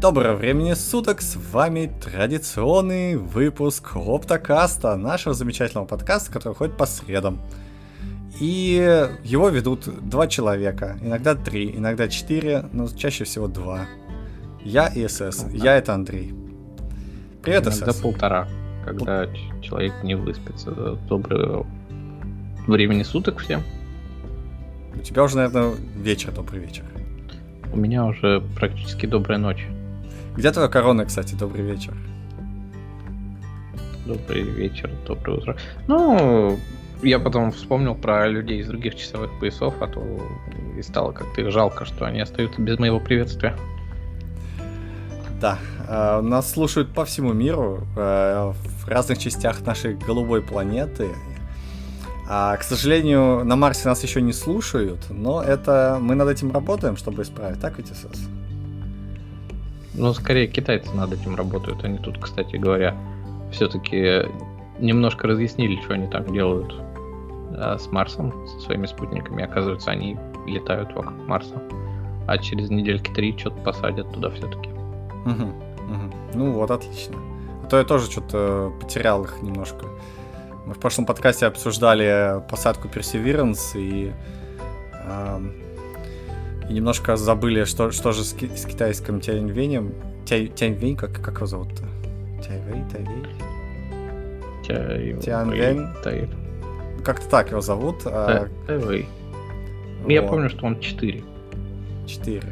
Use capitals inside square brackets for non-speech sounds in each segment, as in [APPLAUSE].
Доброго времени суток, с вами традиционный выпуск Оптокаста, нашего замечательного подкаста, который ходит по средам. И его ведут два человека, иногда три, иногда четыре, но чаще всего два. Я и СС, я это Андрей. Привет, иногда СС. полтора, когда человек не выспится. Доброго времени суток всем. У тебя уже, наверное, вечер, добрый вечер. У меня уже практически добрая ночь. Где твоя корона, кстати? Добрый вечер. Добрый вечер, доброе утро. Ну, я потом вспомнил про людей из других часовых поясов, а то и стало как-то их жалко, что они остаются без моего приветствия. Да, э, нас слушают по всему миру, э, в разных частях нашей голубой планеты. А, к сожалению, на Марсе нас еще не слушают, но это мы над этим работаем, чтобы исправить. Так ведь, СС? Ну, скорее китайцы над этим работают. Они тут, кстати говоря, все-таки немножко разъяснили, что они там делают а, с Марсом, со своими спутниками. Оказывается, они летают вокруг Марса. А через недельки три что-то посадят туда все-таки. Угу, угу. Ну вот, отлично. А то я тоже что-то потерял их немножко. Мы в прошлом подкасте обсуждали посадку Perseverance и и немножко забыли, что, что же с, ки- с китайским Тяньвенем. Тянь, Тяньвень, как, как его зовут-то? Тайвей, Тайвей? Тяньвень. Тай... Как-то так его зовут. а, Тайвей. вот. Я помню, что он 4. 4,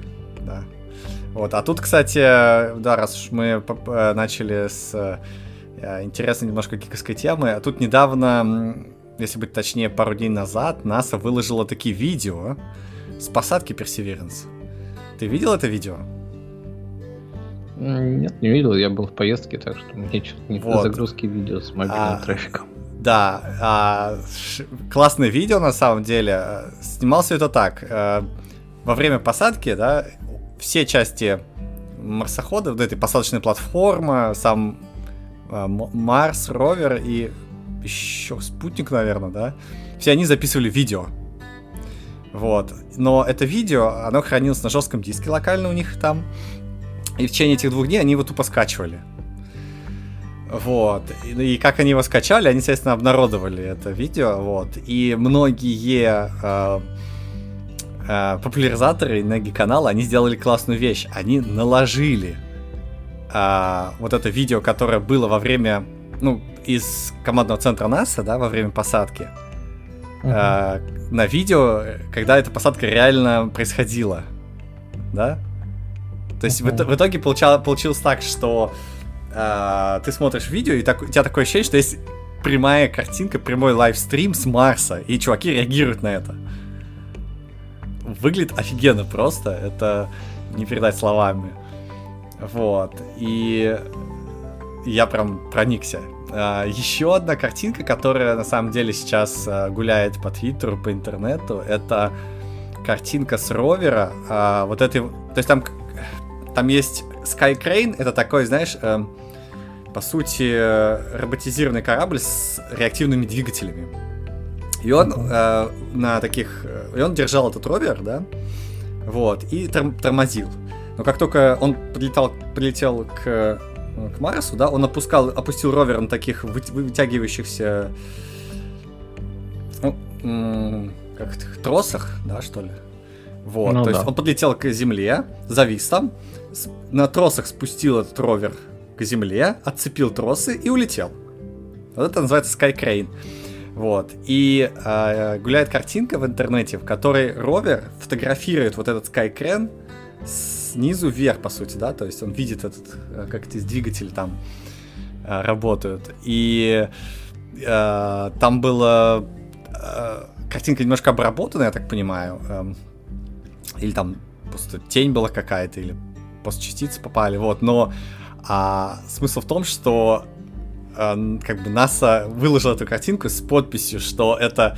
да. Вот, а тут, кстати, да, раз уж мы начали с э, интересной немножко гиковской темы, а тут недавно, если быть точнее, пару дней назад, НАСА выложила такие видео с посадки Perseverance. Ты видел это видео? Нет, не видел, я был в поездке, так что мне что-то не Вот. загрузки видео с мобильным А, трафиком. Да, а, ш- классное видео на самом деле. Снимался это так. э, Во время посадки, да, все части марсохода, вот этой посадочной платформы, сам э, Марс, ровер и еще спутник, наверное, да, все они записывали видео. Вот. Но это видео, оно хранилось на жестком диске локально у них там. И в течение этих двух дней они его тупо скачивали. Вот. И, и как они его скачали, они, естественно, обнародовали это видео. Вот. И многие э, э, популяризаторы многие каналы, они сделали классную вещь. Они наложили э, вот это видео, которое было во время, ну, из командного центра НАСА, да, во время посадки, на видео, когда эта посадка реально происходила. Да? То есть в, ит- в итоге получал, получилось так, что э, ты смотришь видео, и так, у тебя такое ощущение, что есть прямая картинка, прямой лайвстрим с Марса, и чуваки реагируют на это. Выглядит офигенно просто, это не передать словами. Вот, и я прям проникся. А, еще одна картинка, которая на самом деле сейчас а, гуляет по Твиттеру, по интернету, это картинка с ровера. а, вот этой, то есть там, там есть Sky Crane, это такой, знаешь, эм, по сути, э, роботизированный корабль с реактивными двигателями. И он э, на таких... э, И он держал этот ровер, да, вот, и торм- тормозил. Но как только он подлетал, прилетел к, к Марсу, да, он опускал, опустил ровер на таких выт- вытягивающихся ну, как тросах, да, что ли? Вот, Ну то да. есть он подлетел к Земле, завис там, с- на тросах спустил этот ровер к Земле, отцепил тросы и улетел. Вот это называется Sky Crane. Вот. И э, гуляет картинка в интернете, в которой ровер фотографирует вот этот Sky Crane снизу вверх, по сути, да, то есть он видит этот, э, как эти двигатели там э, работают. И э, там была э, картинка немножко обработанная, я так понимаю. эм, или там просто тень была какая-то, или просто частицы попали, вот. Но а, смысл в том, что э, н- как бы НАСА выложила эту картинку с подписью, что это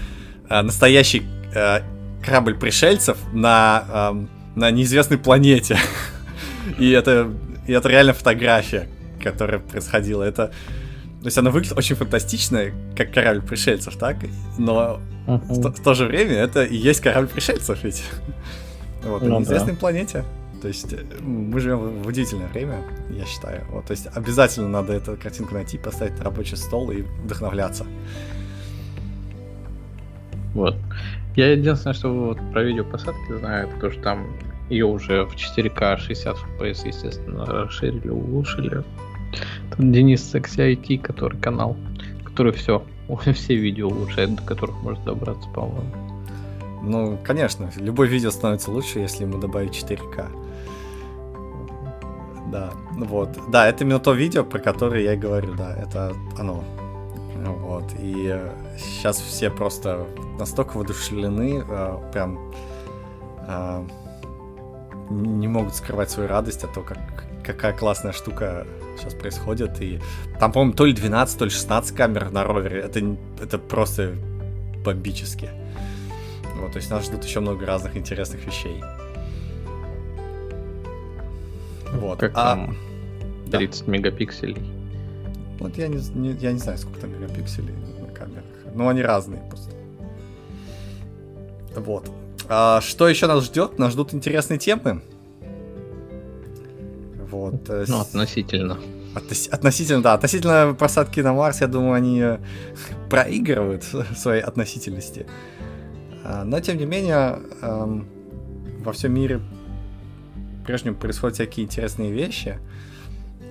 э, настоящий э, корабль пришельцев на, эм, на неизвестной планете. И это, и это реально фотография, которая происходила. Это, то есть она выглядит очень фантастично, как корабль пришельцев, так? Но в, то- в то же время это и есть корабль пришельцев ведь. Вот, на Ну да. неизвестной планете. То есть э, мы живем в удивительное время, я считаю. Вот, то есть обязательно надо эту картинку найти, поставить на рабочий стол и вдохновляться. Вот. Я единственное, что вот про видео посадки знаю, это то, что там ее уже в 4К 60 FPS, естественно, расширили, улучшили. Тут Денис Секси IT, который канал, который все, [LAUGHS] все видео улучшает, до которых может добраться, по-моему. Ну, конечно, любое видео становится лучше, если ему добавить 4К. Да, вот. Да, это именно то видео, про которое я и говорю, да, это оно. Вот. И сейчас все просто настолько воодушевлены, э, прям э, не могут скрывать свою радость от того, как, какая классная штука сейчас происходит. И там, по-моему, то ли 12, то ли 16 камер на ровере. Это, это просто бомбически. Вот, то есть нас ждут еще много разных интересных вещей. Вот. Как а, там 30 да. мегапикселей. Вот я не, не, я не знаю, сколько там мегапикселей на камерах. Но они разные просто. Вот. А, что еще нас ждет? Нас ждут интересные темы. Вот. Э, ну, относительно. Относ... Относительно, да. Относительно посадки на Марс, я думаю, они э, проигрывают [LAUGHS] своей относительности. А, но, тем не менее, эм, во всем мире прежнему происходят всякие интересные вещи.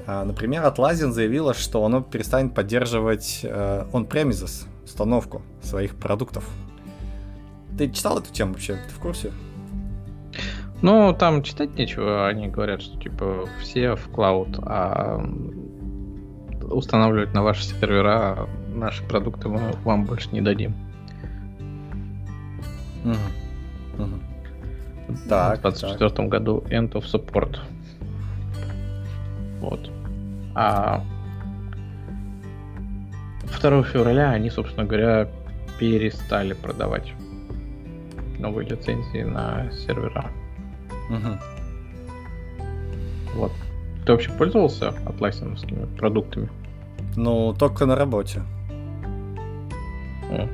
А, например, Atlassian заявила, что оно перестанет поддерживать э, on-premises установку своих продуктов. Ты читал эту тему вообще? Ты в курсе? Ну, там читать нечего. Они говорят, что типа все в клауд, а устанавливать на ваши сервера наши продукты мы вам больше не дадим. Угу. Угу. Так, в 2024 так. году End of Support. Вот. А 2 февраля они, собственно говоря, перестали продавать новые лицензии на сервера. Угу. Вот. Ты вообще пользовался атласиновскими продуктами? Ну, только на работе. О.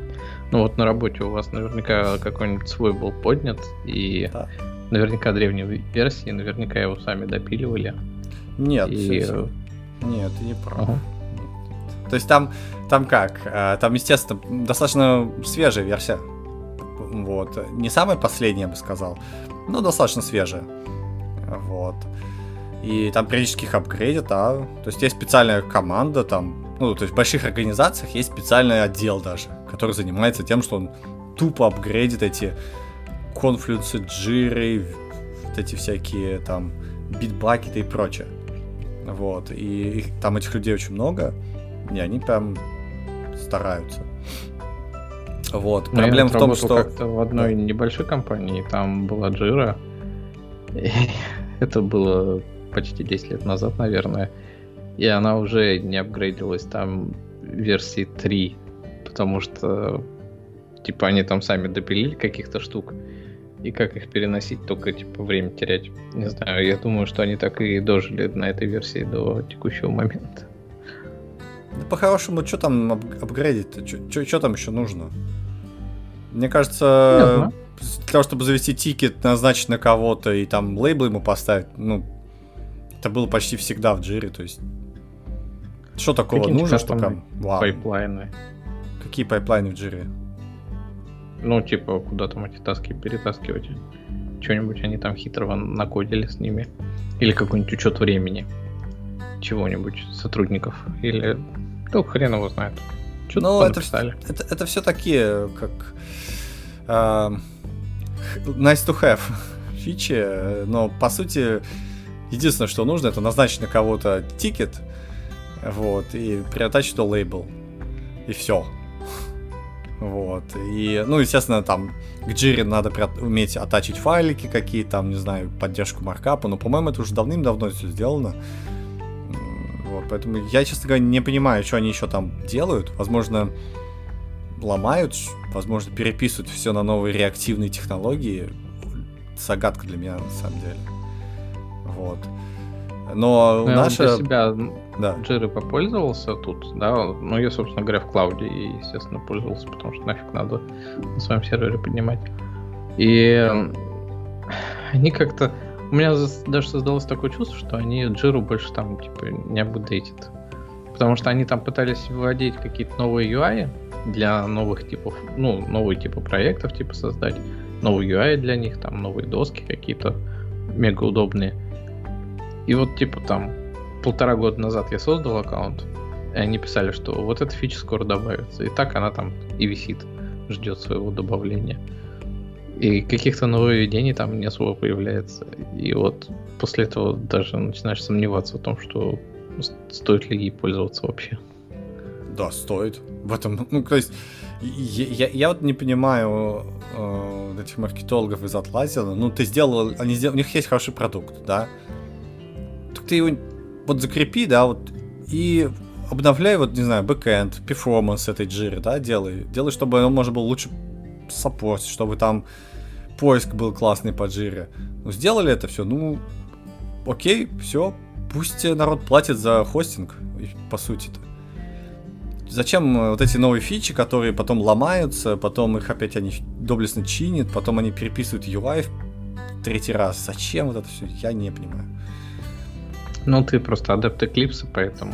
Ну вот на работе у вас наверняка какой-нибудь свой был поднят, и да. наверняка древние версии, наверняка его сами допиливали. Нет, и... все, нет, ты не прав. Ага. То есть там, там как? А, там, естественно, достаточно свежая версия. Вот. Не самая последняя, я бы сказал, но достаточно свежая. Вот. И там периодически их апгрейдят, а. То есть есть специальная команда там, ну, то есть в больших организациях есть специальный отдел даже, который занимается тем, что он тупо апгрейдит эти конфлюенсы, джиры, вот эти всякие там битбакеты и прочее. Вот. И их, там этих людей очень много, и они прям стараются. Вот. Но Проблема в том, что... как-то в одной небольшой компании, там была Jira. И [LAUGHS] это было почти 10 лет назад, наверное. И она уже не апгрейдилась там версии 3, потому что типа они там сами допилили каких-то штук. И как их переносить, только типа время терять. Не знаю, я думаю, что они так и дожили на этой версии до текущего момента. Да по-хорошему, что там апгрейдить-то? Что там еще нужно? Мне кажется, для того, чтобы завести тикет, назначить на кого-то и там лейбл ему поставить, ну, это было почти всегда в джире, то есть... Что такого Какие нужно, что прям... Вау. Пайплайны. Какие пайплайны в джире? Ну, типа, куда там эти таски перетаскивать. Что-нибудь они там хитрого накодили с ними. Или какой-нибудь учет времени. Чего-нибудь, сотрудников. Или... Ну, хрен его знает. Что-то ну, это, это, это все такие, как... Uh, nice to have [LAUGHS] фичи, но по сути единственное, что нужно, это назначить на кого-то тикет, вот, и приотачить то лейбл. И все. Вот. И, ну, естественно, там к Jira надо уметь оттачить файлики какие там, не знаю, поддержку маркапа, но, по-моему, это уже давным-давно все сделано. Вот, поэтому я, честно говоря, не понимаю, что они еще там делают. Возможно, ломают, возможно, переписывают все на новые реактивные технологии. Загадка для меня, на самом деле. Вот. Но ну, наша... Для себя да. Джиры попользовался тут, да, ну я, собственно говоря, в клауде, и, естественно, пользовался, потому что нафиг надо на своем сервере поднимать. И они как-то, У меня даже создалось такое чувство, что они Джиру больше там, типа, не апдейтят. Потому что они там пытались вводить какие-то новые UI для новых типов, ну, новые типы проектов, типа создать новый UI для них, там новые доски какие-то мега удобные. И вот типа там полтора года назад я создал аккаунт, и они писали, что вот эта фича скоро добавится. И так она там и висит, ждет своего добавления. И каких-то нововведений там не особо появляется. И вот после этого даже начинаешь сомневаться в том, что стоит ли ей пользоваться вообще. Да, стоит. В этом, ну, то есть, я, я, я вот не понимаю э, этих маркетологов из Atlassian. Ну, ты сделал, они сделали, у них есть хороший продукт, да. Так ты его вот закрепи, да, вот, и обновляй, вот, не знаю, backend, performance этой джиры, да, делай. Делай, чтобы он можно было лучше саппортить, чтобы там поиск был классный по джире. Ну, сделали это все, ну, окей, все, пусть народ платит за хостинг, по сути-то. Зачем э, вот эти новые фичи, которые потом ломаются, потом их опять они доблестно чинят, потом они переписывают UI в третий раз. Зачем вот это все, я не понимаю. Ну, ты просто адепт Eclipse, поэтому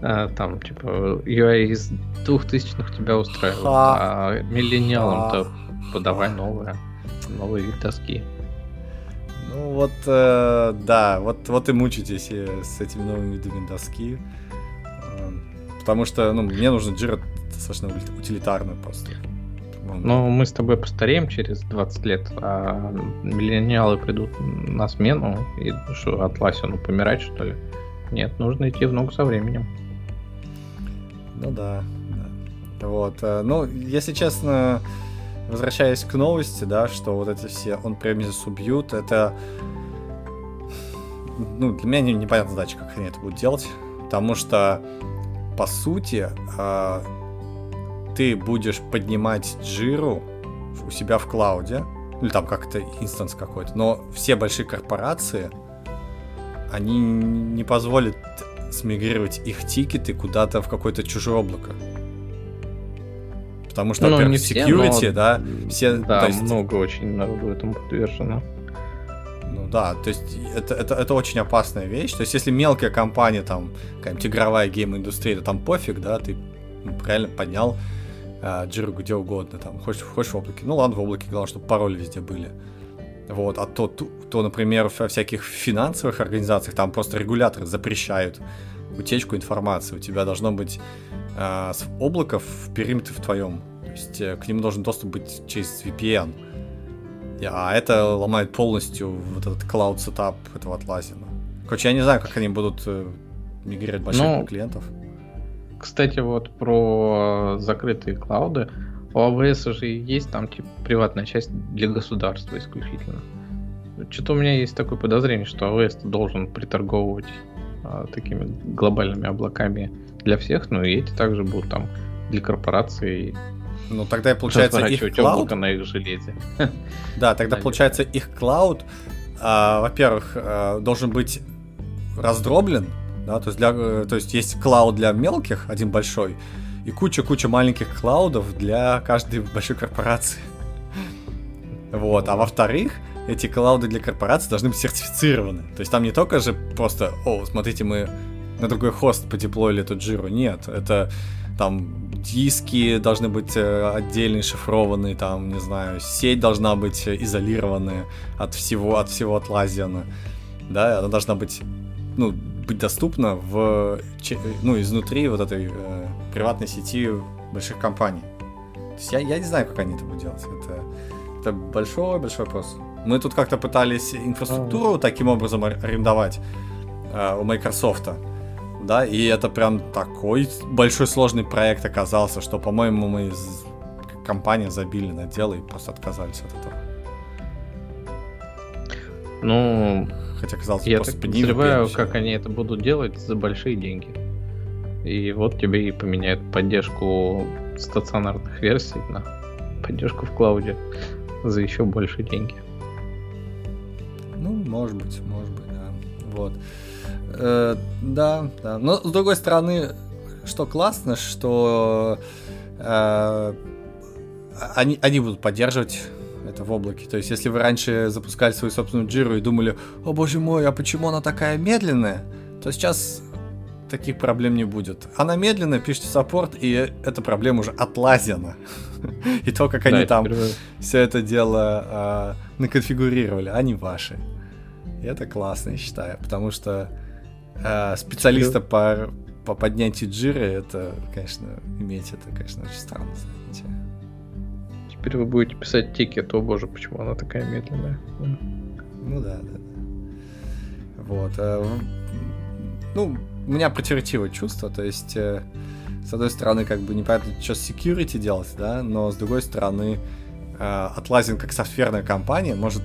а, там, типа, UI из двухтысячных тебя устраивает, а миллениалам-то подавай новые, новые доски. Ну вот, э, да, вот, вот и мучитесь э, с этими новыми видами доски. Э, потому что, ну, мне нужно Jira достаточно утилитарно просто. Ну, мы с тобой постареем через 20 лет, а миллениалы придут на смену, и что, Атласину помирать, что ли? Нет, нужно идти в ногу со временем. Ну да, да. Вот. Э, ну, если честно, возвращаясь к новости, да, что вот эти все он премис убьют, это ну, для меня непонятная задача, как они это будут делать. Потому что, по сути, э, ты будешь поднимать джиру у себя в клауде, или там как-то инстанс какой-то, но все большие корпорации, они не позволят смигрировать их тикеты куда-то в какое-то чужое облако. Потому что, ну, во-первых, security, но... да, все... Да, есть... много очень народу этому подвержено. Ну да, то есть это, это, это очень опасная вещь. То есть если мелкая компания, там, какая-нибудь игровая гейм-индустрия, то там пофиг, да, ты правильно поднял э, джиру где угодно, там, хочешь, хочешь в облаке. Ну ладно, в облаке, главное, чтобы пароли везде были. Вот, а то, то, то, например, во всяких финансовых организациях там просто регуляторы запрещают утечку информации. У тебя должно быть э, с облаков в периметре в твоем. То есть э, к нему должен доступ быть через VPN. А это ломает полностью вот этот cloud сетап этого Atlassian. Короче, я не знаю, как они будут э, мигрировать больших ну, клиентов. Кстати, вот про закрытые клауды. У AWS же есть там типа приватная часть для государства исключительно. Что-то у меня есть такое подозрение, что AWS должен приторговывать а, такими глобальными облаками для всех, но и эти также будут там для корпораций. Ну тогда получается их клауд на их железе. [LAUGHS] Да, тогда получается их клауд, а, во-первых, а, должен быть раздроблен, да, то есть для, э, то есть есть клауд для мелких, один большой, и куча-куча маленьких клаудов для каждой большой корпорации. [LAUGHS] Вот, а во-вторых, эти клауды для корпораций должны быть сертифицированы. То есть там не только же просто, о, смотрите, мы на другой хост подеплоили эту джиру. Нет, это там диски должны быть э, отдельно шифрованные, там, не знаю, сеть должна быть изолированная от всего, от всего Atlassian. Да, она должна быть, ну, быть доступна в, ну, изнутри вот этой э, приватной сети больших компаний. То есть я, я не знаю, как они это будут делать. Это, это большой-большой вопрос. Мы тут как-то пытались инфраструктуру таким образом арендовать э, у Microsoft. Да, и это прям такой большой сложный проект оказался, что, по-моему, мы из компании забили на дело и просто отказались от этого. Ну, хотя казалось я просто так подозреваю, как они это будут делать за большие деньги. И вот тебе и поменяют поддержку стационарных версий на поддержку в клауде за еще больше деньги. Ну, может быть, может быть, да. Вот. Э, да, да. Но с другой стороны, что классно, что э, они, они будут поддерживать это в облаке. То есть, если вы раньше запускали свою собственную джиру и думали, о боже мой, а почему она такая медленная, то сейчас таких проблем не будет. Она медленная, пишите саппорт, и эта проблема уже отлазена. [LAUGHS] И то, как они там все это дело а, наконфигурировали, они ваши. И это классно, я считаю, потому что а, специалиста по, по поднятию джиры, это, конечно, иметь это, конечно, очень странно, знаете. Теперь вы будете писать тикет, о боже, почему она такая медленная. Ну да, да. Вот. А, ну, у меня противоречивое чувство, то есть, э, с одной стороны, как бы непонятно, что с security делать, да, но с другой стороны, Atlassian как софтверная компания может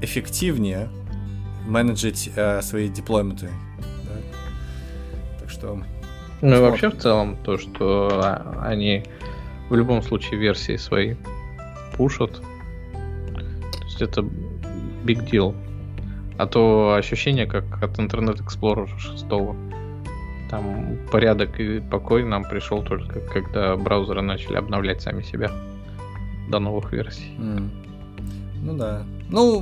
эффективнее менеджить э, свои деплойменты. Что... Ну и вообще в целом то, что а, они в любом случае версии свои пушат. То есть это big deal. А то ощущение, как от Internet Explorer 6. Там порядок и покой нам пришел только когда браузеры начали обновлять сами себя до новых версий. Mm. Ну да. Ну,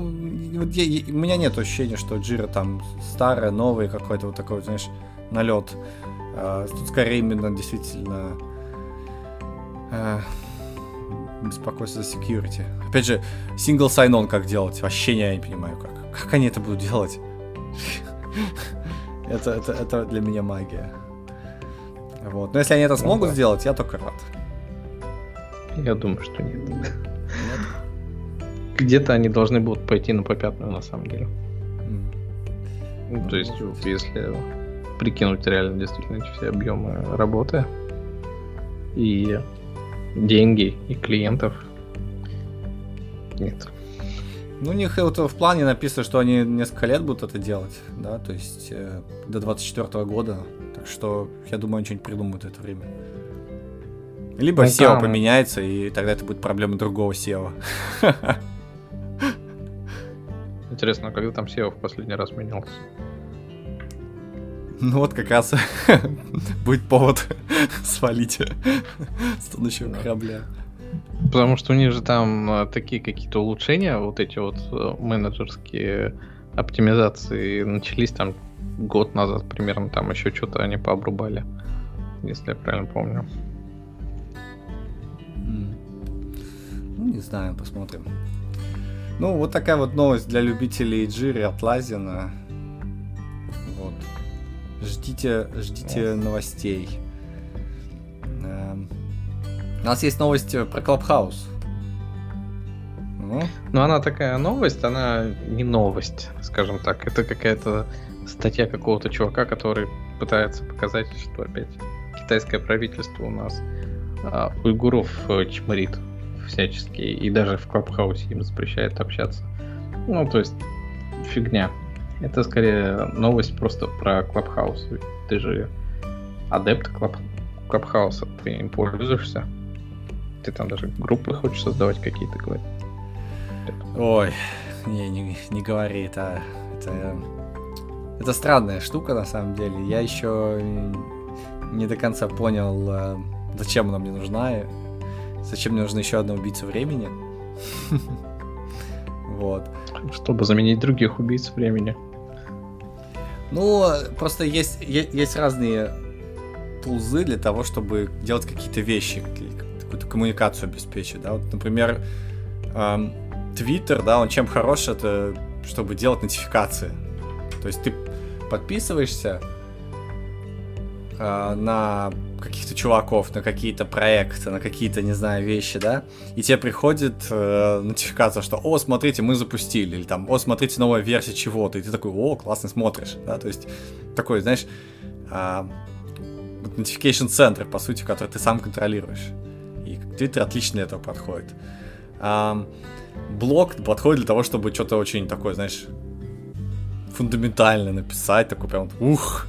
вот я, у меня нет ощущения, что Jira там старая, новая, какой-то вот такой, знаешь, налет. А, тут скорее именно действительно а, беспокойство за security. Опять же, single sign-on как делать? Вообще я не понимаю, как. Как они это будут делать? [LAUGHS] это, это, это для меня магия. Вот. Но если они это смогут ну, сделать, я только рад. Я думаю, что нет. Где-то они должны будут пойти на попятную, на самом деле. Mm. Ну, то есть, вот, если прикинуть реально действительно все объемы работы и деньги и клиентов, нет. Ну, у них вот в плане написано, что они несколько лет будут это делать, да, то есть э, до 24 года. Так что, я думаю, они что-нибудь придумают в это время. Либо ну, SEO поменяется, и тогда это будет проблема другого SEO. [LAUGHS] Интересно, а когда там SEO в последний раз менялся? Ну вот как раз [LAUGHS] будет повод [LAUGHS] свалить с тонущего корабля. Потому что у них же там а, такие какие-то улучшения, вот эти вот э, менеджерские оптимизации начались там год назад примерно, там еще что-то они пообрубали, если я правильно помню. Ну, не знаю, посмотрим. Ну, вот такая вот новость для любителей Джири от Лазина. Вот. Ждите, ждите новостей. Эм, у нас есть новость про Клабхаус. Ну. Но она такая новость, она не новость, скажем так. Это какая-то статья какого-то чувака, который пытается показать, что опять китайское правительство у нас а, уйгуров э, чморит всячески, и даже в Клабхаусе им запрещает общаться. Ну, то есть, фигня. Это скорее новость просто про Клабхаус. Ты же адепт Клаб... Клабхауса, ты им пользуешься. Ты там даже группы хочешь создавать какие-то, говорят. Ой, не, не, не говори, это, это, это странная штука на самом деле. Я еще не до конца понял, э, зачем она мне нужна, зачем мне нужна еще одна убийца времени. [LAUGHS] Вот. Чтобы заменить других убийц времени. Ну, просто есть, есть разные тулзы для того, чтобы делать какие-то вещи, какую-то коммуникацию обеспечить, да, вот, например, эм, Twitter, да, он чем хорош, это чтобы делать нотификации. То есть ты подписываешься э, на каких-то чуваков, на какие-то проекты, на какие-то, не знаю, вещи, да, и тебе приходит э, нотификация, что, о, смотрите, мы запустили, или там, о, смотрите, новая версия чего-то, и ты такой, о, классно смотришь, да, то есть такой, знаешь, э, notification центр, по сути, который ты сам контролируешь. Twitter отлично для этого подходит. А, блог подходит для того, чтобы что-то очень такое, знаешь, фундаментальное написать, такой прям ух.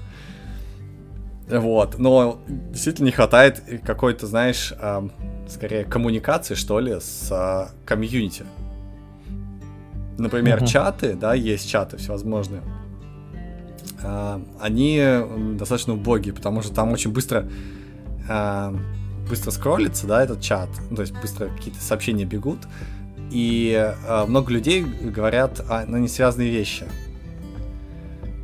Вот, но действительно не хватает какой-то, знаешь, а, скорее коммуникации, что ли, с а, комьюнити. Например, uh-huh. чаты, да, есть чаты всевозможные. А, они достаточно убогие, потому что там очень быстро а, быстро скроллится, да, этот чат, ну, то есть быстро какие-то сообщения бегут, и э, много людей говорят о, на несвязанные вещи.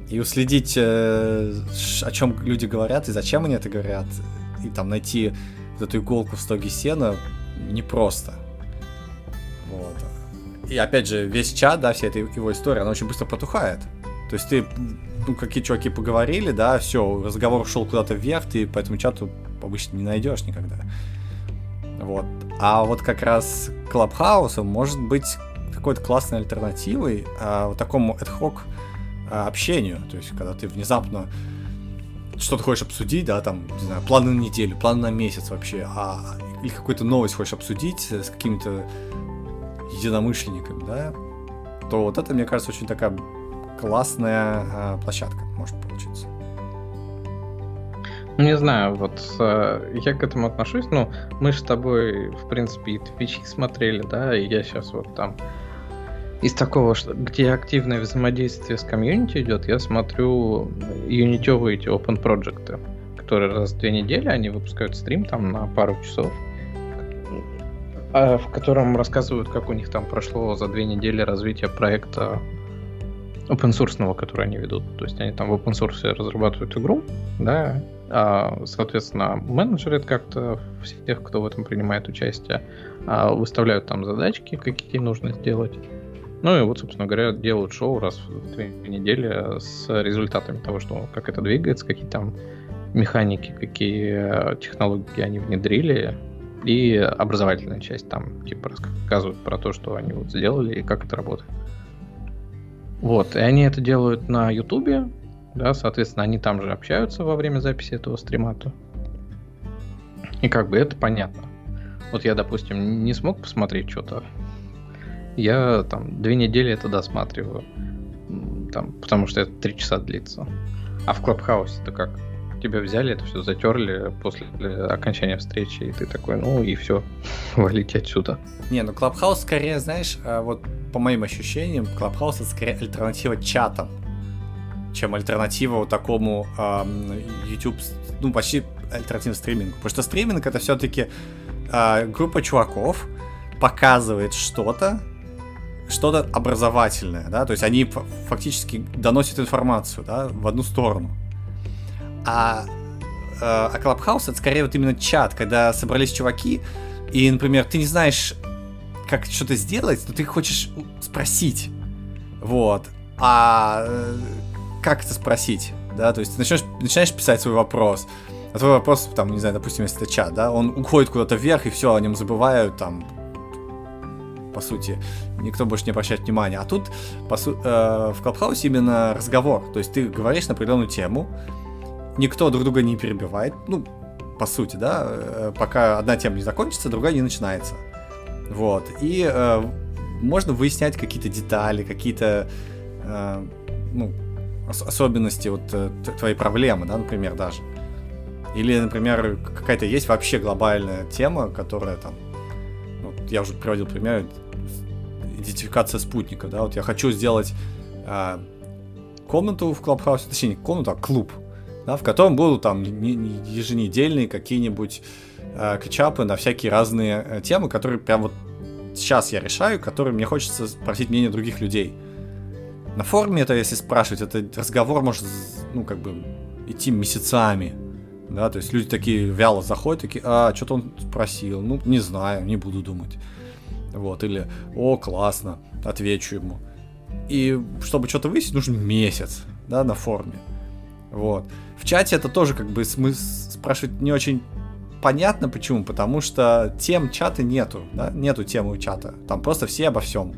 И уследить, э, о чем люди говорят и зачем они это говорят, и там найти вот эту иголку в стоге сена непросто. Вот. И опять же, весь чат, да, вся эта его история, она очень быстро протухает. То есть ты, ну, какие чуваки поговорили, да, все, разговор шел куда-то вверх, ты по этому чату обычно не найдешь никогда. Вот. А вот как раз Клабхаус может быть какой-то классной альтернативой а, вот такому ad-hoc общению. То есть, когда ты внезапно что-то хочешь обсудить, да, там, не знаю, планы на неделю, планы на месяц вообще, а или какую-то новость хочешь обсудить с какими-то единомышленниками, да, то вот это, мне кажется, очень такая классная а, площадка может получиться. Ну, не знаю, вот э, я к этому отношусь, ну, мы с тобой, в принципе, и твичи смотрели, да, и я сейчас вот там из такого, где активное взаимодействие с комьюнити идет, я смотрю юнитевые эти open проекты, которые раз в две недели они выпускают стрим там на пару часов, а, в котором рассказывают, как у них там прошло за две недели развития проекта open source, который они ведут. То есть они там в open source разрабатывают игру, да, а, соответственно, менеджеры как-то всех, кто в этом принимает участие, а, выставляют там задачки, какие нужно сделать. Ну и вот, собственно говоря, делают шоу раз в две недели с результатами того, что как это двигается, какие там механики, какие технологии они внедрили, и образовательная часть там, типа, рассказывают про то, что они вот сделали и как это работает. Вот, и они это делают на Ютубе, да, соответственно, они там же общаются во время записи этого стрима. И как бы это понятно. Вот я, допустим, не смог посмотреть что-то. Я там две недели это досматриваю. Там, потому что это три часа длится. А в Клабхаусе это как? Тебя взяли, это все затерли после окончания встречи, и ты такой, ну и все, [LAUGHS] валите отсюда. Не, ну Клабхаус скорее, знаешь, э, вот по моим ощущениям, Клабхаус это скорее альтернатива чатам чем альтернатива вот такому э, YouTube, ну, почти альтернативному стримингу. Потому что стриминг это все-таки э, группа чуваков показывает что-то, что-то образовательное, да, то есть они фактически доносят информацию, да, в одну сторону. А, э, а Clubhouse это скорее вот именно чат, когда собрались чуваки, и, например, ты не знаешь, как что-то сделать, но ты хочешь спросить, вот, а э, как это спросить, да, то есть ты начинаешь, начинаешь писать свой вопрос, а твой вопрос, там, не знаю, допустим, если это чат, да, он уходит куда-то вверх, и все, о нем забывают, там, по сути, никто больше не обращает внимания. А тут по су- э, в Клабхаусе именно разговор, то есть ты говоришь на определенную тему, никто друг друга не перебивает, ну, по сути, да, э, пока одна тема не закончится, другая не начинается. Вот, и э, можно выяснять какие-то детали, какие-то, э, ну, особенности вот э, твоей проблемы, да, например, даже. Или, например, какая-то есть вообще глобальная тема, которая там, я уже приводил пример, идентификация спутника, да, вот я хочу сделать э, комнату в Клабхаусе, точнее, не комнату, а клуб, да, в котором будут там еженедельные какие-нибудь э, кетчапы на всякие разные э, темы, которые прям вот сейчас я решаю, которые мне хочется спросить мнение других людей. На форуме это, если спрашивать, это разговор может, ну, как бы, идти месяцами. Да, то есть люди такие вяло заходят, такие, а, что-то он спросил, ну, не знаю, не буду думать. Вот, или, о, классно, отвечу ему. И чтобы что-то выяснить, нужен месяц, да, на форуме. Вот. В чате это тоже как бы смысл спрашивать не очень понятно почему, потому что тем чата нету, да, нету темы чата. Там просто все обо всем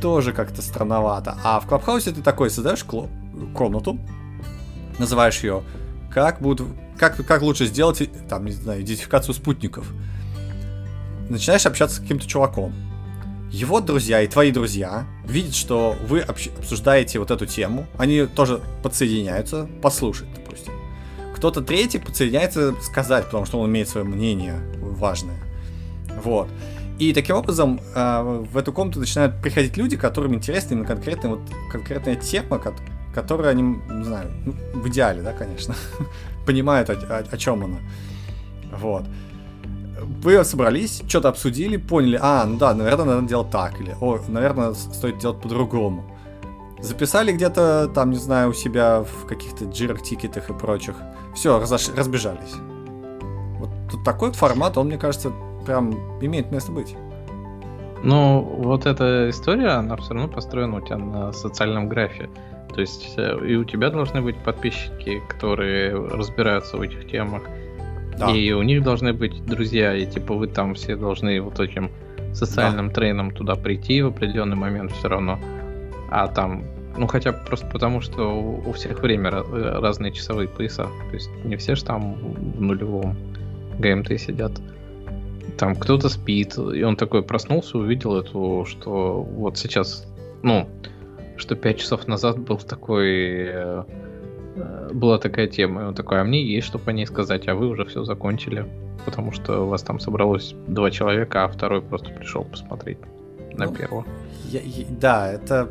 тоже как-то странновато. А в Клабхаусе ты такой создаешь комнату, называешь ее, как будут, как, как лучше сделать, там, не знаю, идентификацию спутников. Начинаешь общаться с каким-то чуваком. Его друзья и твои друзья видят, что вы обсуждаете вот эту тему, они тоже подсоединяются, послушать, допустим. Кто-то третий подсоединяется сказать, потому что он имеет свое мнение важное. Вот. И таким образом э, в эту комнату начинают приходить люди, которым интересна именно конкретная, вот, конкретная тема, которую они, не знаю, ну, в идеале, да, конечно, [LAUGHS] понимают, о, о, о чем она. Вот. вы собрались, что-то обсудили, поняли, а, ну да, наверное, надо делать так, или, о, наверное, стоит делать по-другому. Записали где-то, там, не знаю, у себя в каких-то джирах, тикетах и прочих. Все, разош... разбежались. Вот тут такой формат, он, мне кажется, прям имеет место быть. Ну, вот эта история, она все равно построена у тебя на социальном графе. То есть э, и у тебя должны быть подписчики, которые разбираются в этих темах. Да. И у них должны быть друзья, и типа вы там все должны вот этим социальным да. трейном туда прийти в определенный момент все равно. А там, ну хотя просто потому, что у всех время разные часовые пояса. То есть не все же там в нулевом ГМТ сидят там кто-то спит, и он такой проснулся, увидел эту, что вот сейчас, ну, что пять часов назад был такой, э, была такая тема, и он такой, а мне есть что по ней сказать, а вы уже все закончили, потому что у вас там собралось два человека, а второй просто пришел посмотреть на ну, первого. Я, я, да, это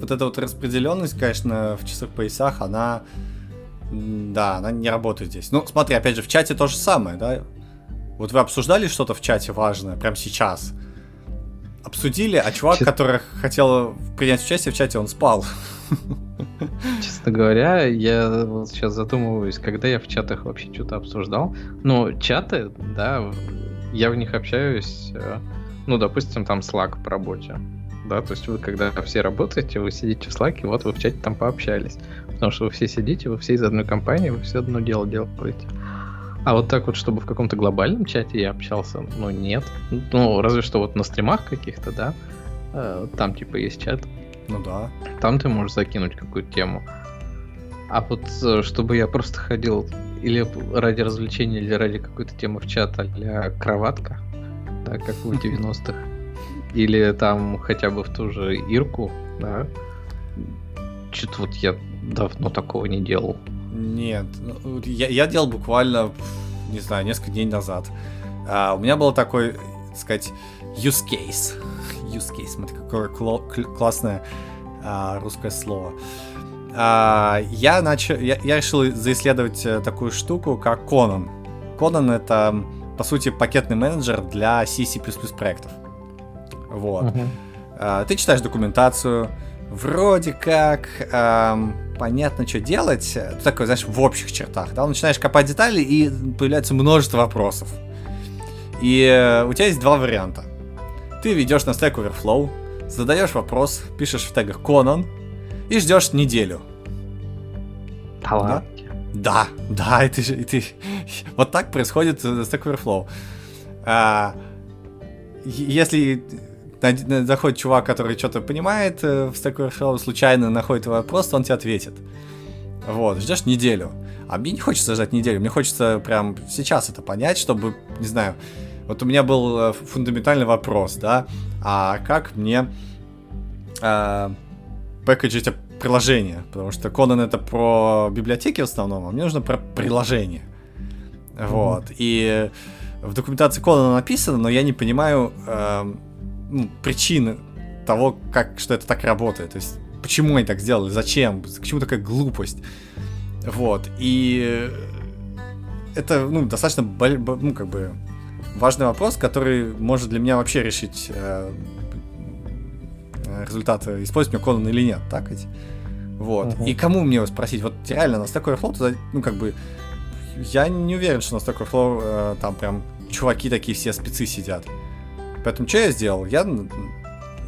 вот эта вот распределенность, конечно, в часах поясах, она да, она не работает здесь. Ну, смотри, опять же, в чате то же самое, да. Вот вы обсуждали что-то в чате важное, прямо сейчас? Обсудили, а чувак, Чест... который хотел принять участие в чате, он спал. Честно говоря, я вот сейчас задумываюсь, когда я в чатах вообще что-то обсуждал. Ну, чаты, да, я в них общаюсь, э, ну, допустим, там Slack по работе. Да, то есть вы, когда все работаете, вы сидите в Slack, и вот вы в чате там пообщались. Потому что вы все сидите, вы все из одной компании, вы все одно дело делаете. А вот так вот, чтобы в каком-то глобальном чате я общался, ну нет. Ну, разве что вот на стримах каких-то, да, э, там типа есть чат. Ну да. Там ты можешь закинуть какую-то тему. А вот э, чтобы я просто ходил или ради развлечения, или ради какой-то темы в чат, а кроватка, да, как в 90-х, или там хотя бы в ту же Ирку, да, что-то вот я давно такого не делал. Нет, ну, я, я делал буквально, не знаю, несколько дней назад. А, у меня был такой, так сказать, use case. [LAUGHS] Use case, смотри, какое классное а, русское слово. А, я, начал, я, я решил заисследовать э, такую штуку, как Conan. Conan это, по сути, пакетный менеджер для C++ проектов. Вот. Uh-huh. А, ты читаешь документацию, вроде как эм, понятно, что делать, ты такой, знаешь, в общих чертах, да, начинаешь копать детали, и появляется множество вопросов. И э, у тебя есть два варианта. Ты ведешь на Stack Overflow, задаешь вопрос, пишешь в тегах Conan и ждешь неделю. Да, да, да, и ты, и ты... вот так происходит на Stack Overflow. А, если заходит чувак, который что-то понимает э, в Stack Overflow, случайно находит вопрос, он тебе ответит. Вот, ждешь неделю. А мне не хочется ждать неделю, мне хочется прям сейчас это понять, чтобы, не знаю, вот у меня был э, фундаментальный вопрос, да, а как мне э, пэкэджить приложение? Потому что Conan это про библиотеки в основном, а мне нужно про приложение. Вот, и в документации Conan написано, но я не понимаю, э, ну, причины того, как, что это так работает. То есть, почему они так сделали, зачем, к чему такая глупость. Вот, и это, ну, достаточно, ну, как бы, важный вопрос, который может для меня вообще решить э, результат, использовать мне Conan или нет, так ведь? Вот. Uh-huh. И кому мне его спросить? Вот реально на Stack Overflow туда, ну, как бы, я не уверен, что на Stack Overflow э, там прям чуваки такие все спецы сидят. Поэтому что я сделал? Я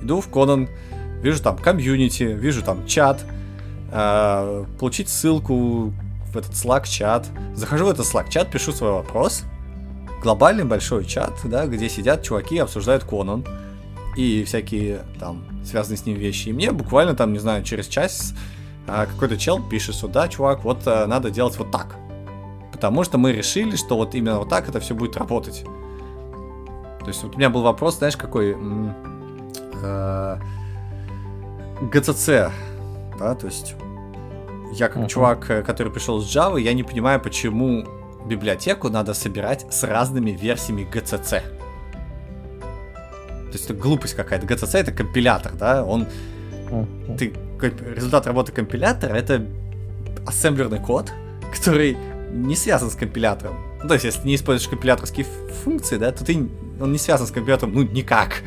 иду в Conan, вижу там комьюнити, вижу там чат, э, получить ссылку в этот Slack чат. Захожу в этот Slack чат, пишу свой вопрос. Глобальный большой чат, да, где сидят чуваки обсуждают Conan и всякие там связанные с ним вещи. И мне буквально там, не знаю, через час э, какой-то чел пишет, что да, чувак, вот э, надо делать вот так. Потому что мы решили, что вот именно вот так это все будет работать. То есть вот у меня был вопрос, знаешь, какой... Э, ГЦЦ, да, то есть я как uh-huh. чувак, э, который пришел с Java, я не понимаю, почему библиотеку надо собирать с разными версиями GCC. То есть это глупость какая-то. GCC это компилятор, да, он... Uh-huh. Ты, результат работы компилятора это ассемблерный код, который не связан с компилятором. Ну, то есть, если ты не используешь компиляторские функции, да, то ты, он не связан с компилятором, ну, никак.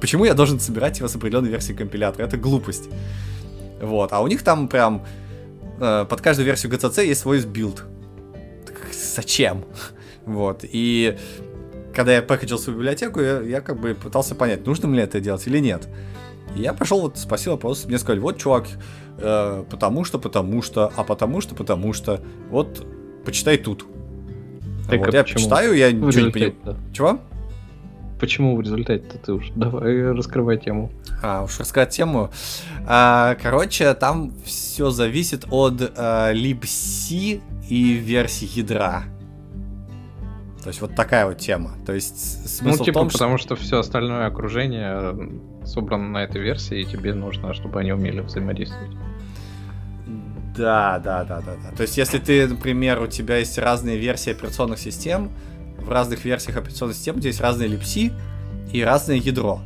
Почему я должен собирать его с определенной версией компилятора? Это глупость. Вот, а у них там прям э, под каждую версию GCC есть свой билд. Зачем? Вот, и когда я пэкэджил свою библиотеку, я, я как бы пытался понять, нужно мне это делать или нет. И я пошел, вот спросил вопрос, мне сказали, вот, чувак, э, потому что, потому что, а потому что, потому что, вот, почитай тут. Так, вот, а я почему? почитаю, я ничего не понимаю. Чего? Почему в результате ты уж давай раскрывай тему. А, уж рассказать тему. А, короче, там все зависит от а, libc и версии ядра. То есть вот такая вот тема. То есть смысл ну, типа, в том, потому что... что все остальное окружение э, собрано на этой версии, и тебе нужно, чтобы они умели взаимодействовать. Да, да, да, да, да. То есть, если ты, например, у тебя есть разные версии операционных систем, в разных версиях операционной системы есть разные липси и разное ядро.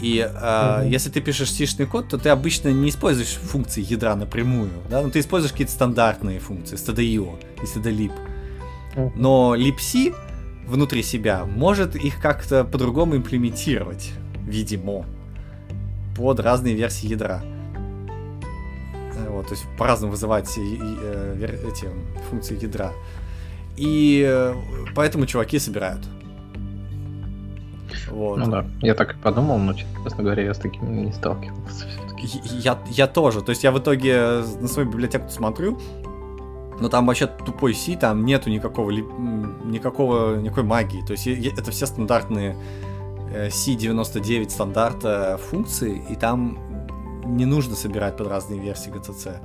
И э, mm-hmm. если ты пишешь сишный код, то ты обычно не используешь функции ядра напрямую, да, но ну, ты используешь какие-то стандартные функции, stdio и stdlib. Но libc внутри себя может их как-то по-другому имплементировать, видимо, под разные версии ядра. Вот, то есть по-разному вызывать э, эти функции ядра. И э, поэтому чуваки собирают. Вот. Ну да, я так и подумал, но, честно говоря, я с таким не сталкивался. Я, я тоже. То есть я в итоге на свою библиотеку смотрю, но там вообще тупой C, там нету никакого, никакого, никакой магии. То есть это все стандартные C99 э, стандарта функции, и там не нужно собирать под разные версии GCC.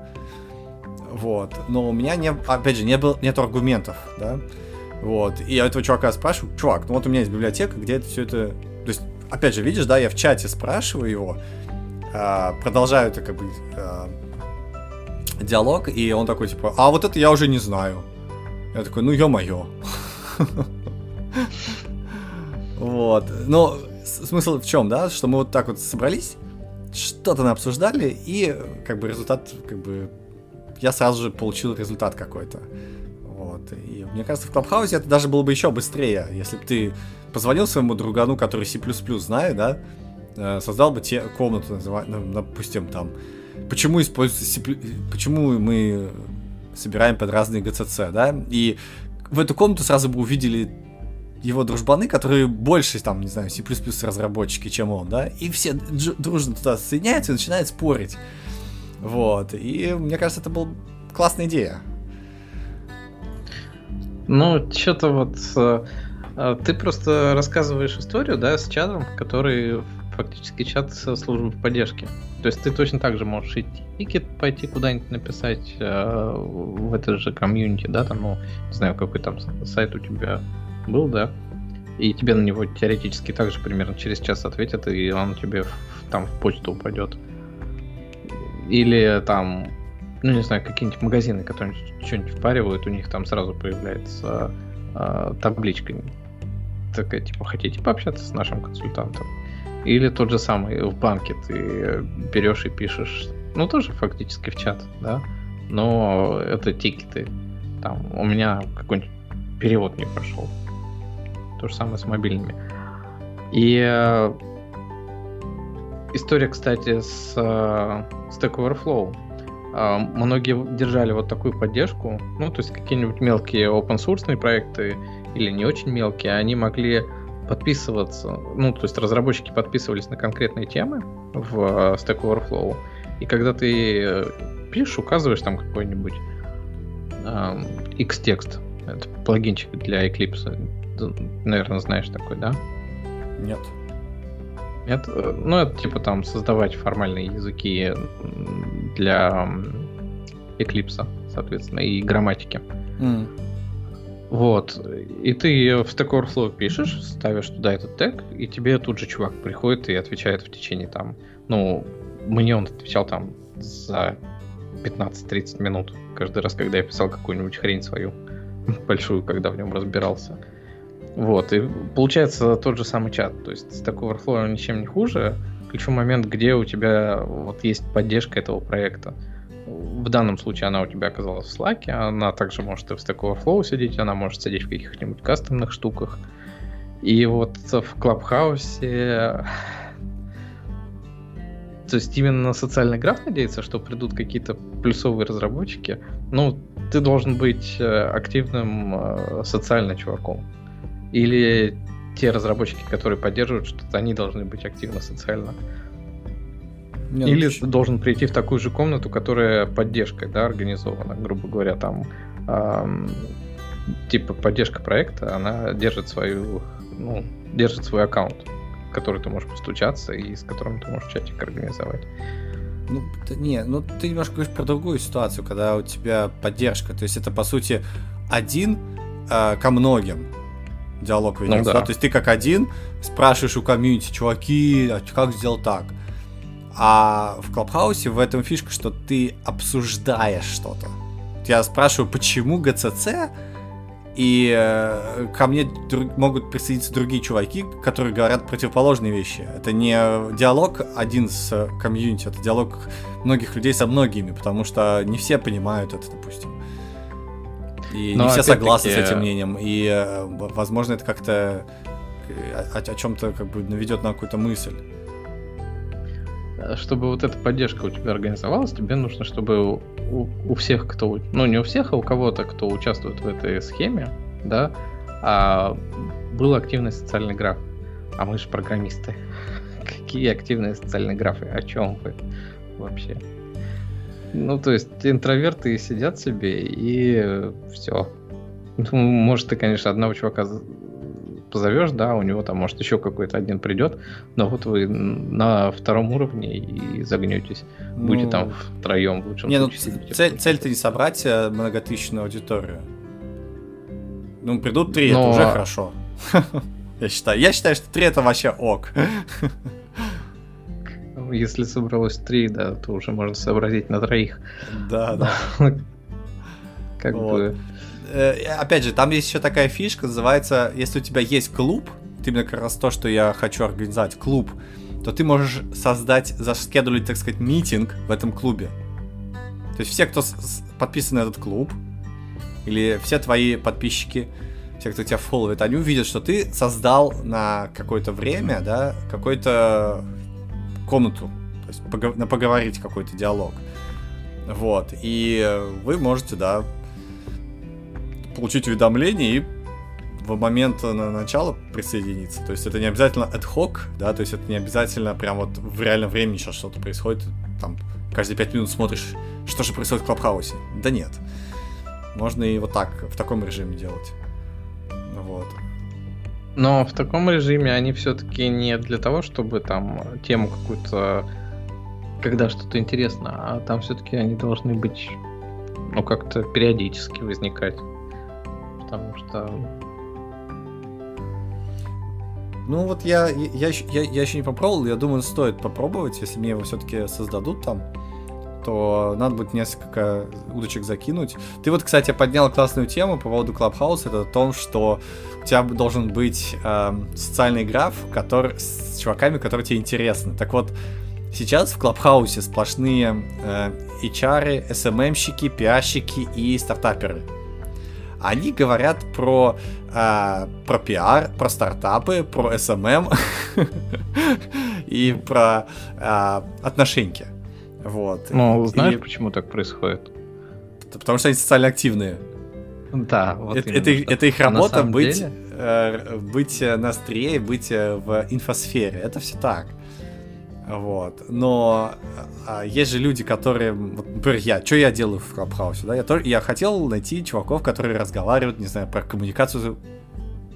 Вот. Но у меня, не, опять же, не было, нет аргументов, да. Вот. И я этого чувака спрашиваю, чувак, ну вот у меня есть библиотека, где это все это... То есть, опять же, видишь, да, я в чате спрашиваю его, а, продолжаю это как бы а, диалог, и он такой, типа, а вот это я уже не знаю. Я такой, ну ё-моё. Вот. Но смысл в чем, да? Что мы вот так вот собрались, что-то обсуждали, и как бы результат, как бы, я сразу же получил результат какой-то. Вот. И мне кажется, в Клабхаусе это даже было бы еще быстрее, если бы ты позвонил своему другану, который C++ знает, да, э, создал бы те комнату, называть, ну, допустим, там, почему используется почему мы собираем под разные GCC, да, и в эту комнату сразу бы увидели его дружбаны, которые больше, там, не знаю, C++ разработчики, чем он, да, и все дружно туда соединяются и начинают спорить. Вот, и мне кажется, это была классная идея. Ну, что-то вот... Э, э, ты просто рассказываешь историю, да, с чатом, который фактически чат со службы поддержки. То есть ты точно так же можешь и тикет пойти куда-нибудь написать э, в это же комьюнити, да, там, ну, не знаю, какой там сайт у тебя был, да, и тебе на него теоретически также примерно через час ответят, и он тебе в, там в почту упадет. Или там, ну не знаю, какие-нибудь магазины, которые что-нибудь впаривают, у них там сразу появляется э, табличка такая, типа, хотите пообщаться с нашим консультантом? Или тот же самый в банке ты берешь и пишешь, ну тоже фактически в чат, да, но это тикеты. Там у меня какой-нибудь перевод не прошел. То же самое с мобильными. И э, история, кстати, с э, Stack Overflow. Э, многие держали вот такую поддержку, ну, то есть какие-нибудь мелкие open source проекты или не очень мелкие, они могли подписываться, ну, то есть разработчики подписывались на конкретные темы в э, Stack Overflow, и когда ты э, пишешь, указываешь там какой-нибудь э, X-текст, это плагинчик для Eclipse, наверное, знаешь такой, да? Нет. Нет? Э, ну, это типа там создавать формальные языки для Eclipse, соответственно, и грамматики. Mm. Вот. И ты в Stack Overflow пишешь, ставишь туда этот тег, и тебе тут же чувак приходит и отвечает в течение там, ну, мне он отвечал там за 15-30 минут каждый раз, когда я писал какую-нибудь хрень свою [LAUGHS] большую, когда в нем разбирался. Вот, и получается тот же самый чат. То есть Stack Overflow ничем не хуже. Ключевой момент, где у тебя вот есть поддержка этого проекта. В данном случае она у тебя оказалась в Slack, она также может и в Stack Overflow сидеть, она может сидеть в каких-нибудь кастомных штуках. И вот в Клабхаусе то есть именно социальный граф надеяться, что придут какие-то плюсовые разработчики. Ну, ты должен быть э, активным э, социально чуваком. Или те разработчики, которые поддерживают что-то, они должны быть активно социально. Не, ну, Или ты должен прийти в такую же комнату, которая поддержкой, да, организована, грубо говоря, там эм, типа поддержка проекта, она держит свою, ну, держит свой аккаунт в который ты можешь постучаться и с которым ты можешь чатик организовать. Ну, не, ну ты немножко говоришь про другую ситуацию, когда у тебя поддержка. То есть это, по сути, один э, ко многим диалог ведется. Ну, да. да. То есть ты как один спрашиваешь у комьюнити, чуваки, а как сделал так? А в Клабхаусе в этом фишка, что ты обсуждаешь что-то. Я спрашиваю, почему ГЦЦ и э, ко мне друг, могут присоединиться другие чуваки, которые говорят противоположные вещи. Это не диалог один с комьюнити, это диалог многих людей со многими, потому что не все понимают это, допустим. И Но не все согласны с этим мнением. И, э, возможно, это как-то э, о, о чем-то как бы наведет на какую-то мысль чтобы вот эта поддержка у тебя организовалась, тебе нужно, чтобы у, у всех, кто, ну не у всех, а у кого-то, кто участвует в этой схеме, да, а, был активный социальный граф. А мы же программисты. [LAUGHS] Какие активные социальные графы? О чем вы вообще? Ну, то есть интроверты сидят себе и все. Ну, может, ты, конечно, одного чувака позовешь, да, у него там, может, еще какой-то один придет, но вот вы на втором уровне и загнетесь. Ну, Будете там втроем в лучшем не, ну, цель, цель-то не собрать э, многотысячную аудиторию. Ну, придут три, но... это уже хорошо. [LAUGHS] Я считаю. Я считаю, что три это вообще ок. [LAUGHS] Если собралось три, да, то уже можно сообразить на троих. Да, да. [LAUGHS] Как бы э, опять же, там есть еще такая фишка, называется, если у тебя есть клуб, это именно как раз то, что я хочу организовать, клуб, то ты можешь создать, заскедулить, так сказать, митинг в этом клубе. То есть все, кто подписан на этот клуб, или все твои подписчики, все, кто тебя фолловит, они увидят, что ты создал на какое-то время, да, какую-то комнату, то есть погов- на поговорить какой-то диалог. Вот, и вы можете, да, получить уведомление и в момент на начала присоединиться. То есть это не обязательно ad hoc, да, то есть это не обязательно прям вот в реальном времени сейчас что-то происходит, там каждые пять минут смотришь, что же происходит в Клабхаусе. Да нет. Можно и вот так, в таком режиме делать. Вот. Но в таком режиме они все-таки не для того, чтобы там тему какую-то, когда что-то интересно, а там все-таки они должны быть, ну, как-то периодически возникать. Потому что... Ну вот я, я, я, я еще не попробовал, я думаю, стоит попробовать, если мне его все-таки создадут там, то надо будет несколько удочек закинуть. Ты вот, кстати, поднял классную тему по поводу Clubhouse, это о том, что у тебя должен быть э, социальный граф, который, с чуваками, которые тебе интересны. Так вот, сейчас в Клабхаусе сплошные э, HR, SMM-щики, пиарщики и стартаперы они говорят про, э, про пиар, про стартапы, про SMM [LAUGHS] и про э, отношения. Вот. Ну, знаешь, и... почему так происходит? Потому что они социально активные. Да, вот это, это, это их работа быть, деле... э, быть на острие, быть в инфосфере. Это все так. Вот. Но а, есть же люди, которые, вот, например, я, что я делаю в Клабхаусе, да? Я, тоже, я хотел найти чуваков, которые разговаривают, не знаю, про коммуникацию,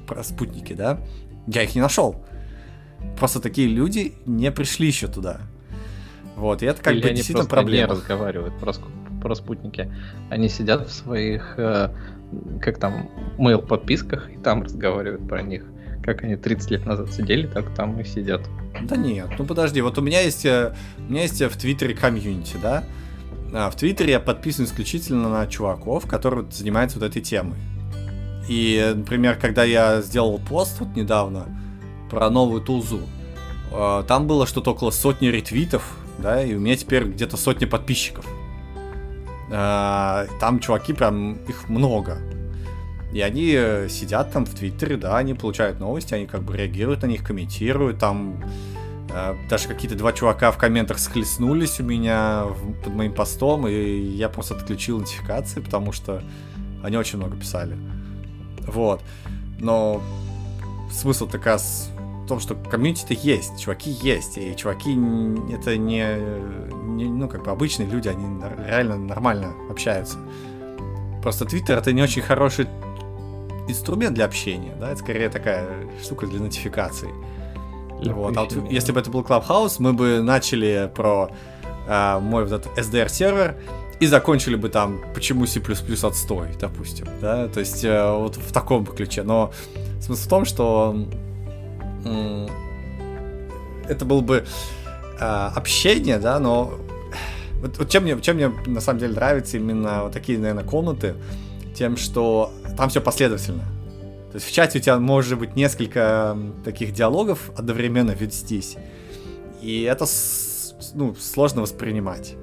про спутники, да? Я их не нашел. Просто такие люди не пришли еще туда. Вот, и это как Или бы они действительно проблема. не разговаривают про, про спутники. Они сидят в своих, э, как там, mail подписках и там разговаривают про них как они 30 лет назад сидели, так там и сидят. Да нет, ну подожди, вот у меня есть, э, у меня есть в Твиттере комьюнити, да? А в Твиттере я подписан исключительно на чуваков, которые занимаются вот этой темой. И, например, когда я сделал пост вот недавно про новую тулзу, э, там было что-то около сотни ретвитов, да, и у меня теперь где-то сотни подписчиков. Э, там чуваки прям, их много. И они э, сидят там в Твиттере, да, они получают новости, они как бы реагируют на них, комментируют, там э, даже какие-то два чувака в комментах схлестнулись у меня под моим постом, и я просто отключил нотификации, потому что они очень много писали. Вот. Но смысл как раз том, что комьюнити-то есть, чуваки есть, и чуваки это не, не, ну, как бы обычные люди, они реально нормально общаются. Просто Твиттер это не очень хороший инструмент для общения, да, это скорее такая штука для нотификаций. Вот. А вот если бы это был Clubhouse, мы бы начали про э, мой вот этот SDR сервер и закончили бы там, почему C++ отстой, допустим, да, то есть э, вот в таком ключе. Но смысл в том, что это было бы э, общение, да, но вот, вот чем, мне, чем мне на самом деле нравится именно вот такие, наверное, комнаты, тем, что там все последовательно. То есть в чате у тебя может быть несколько таких диалогов одновременно вестись. И это ну, сложно воспринимать.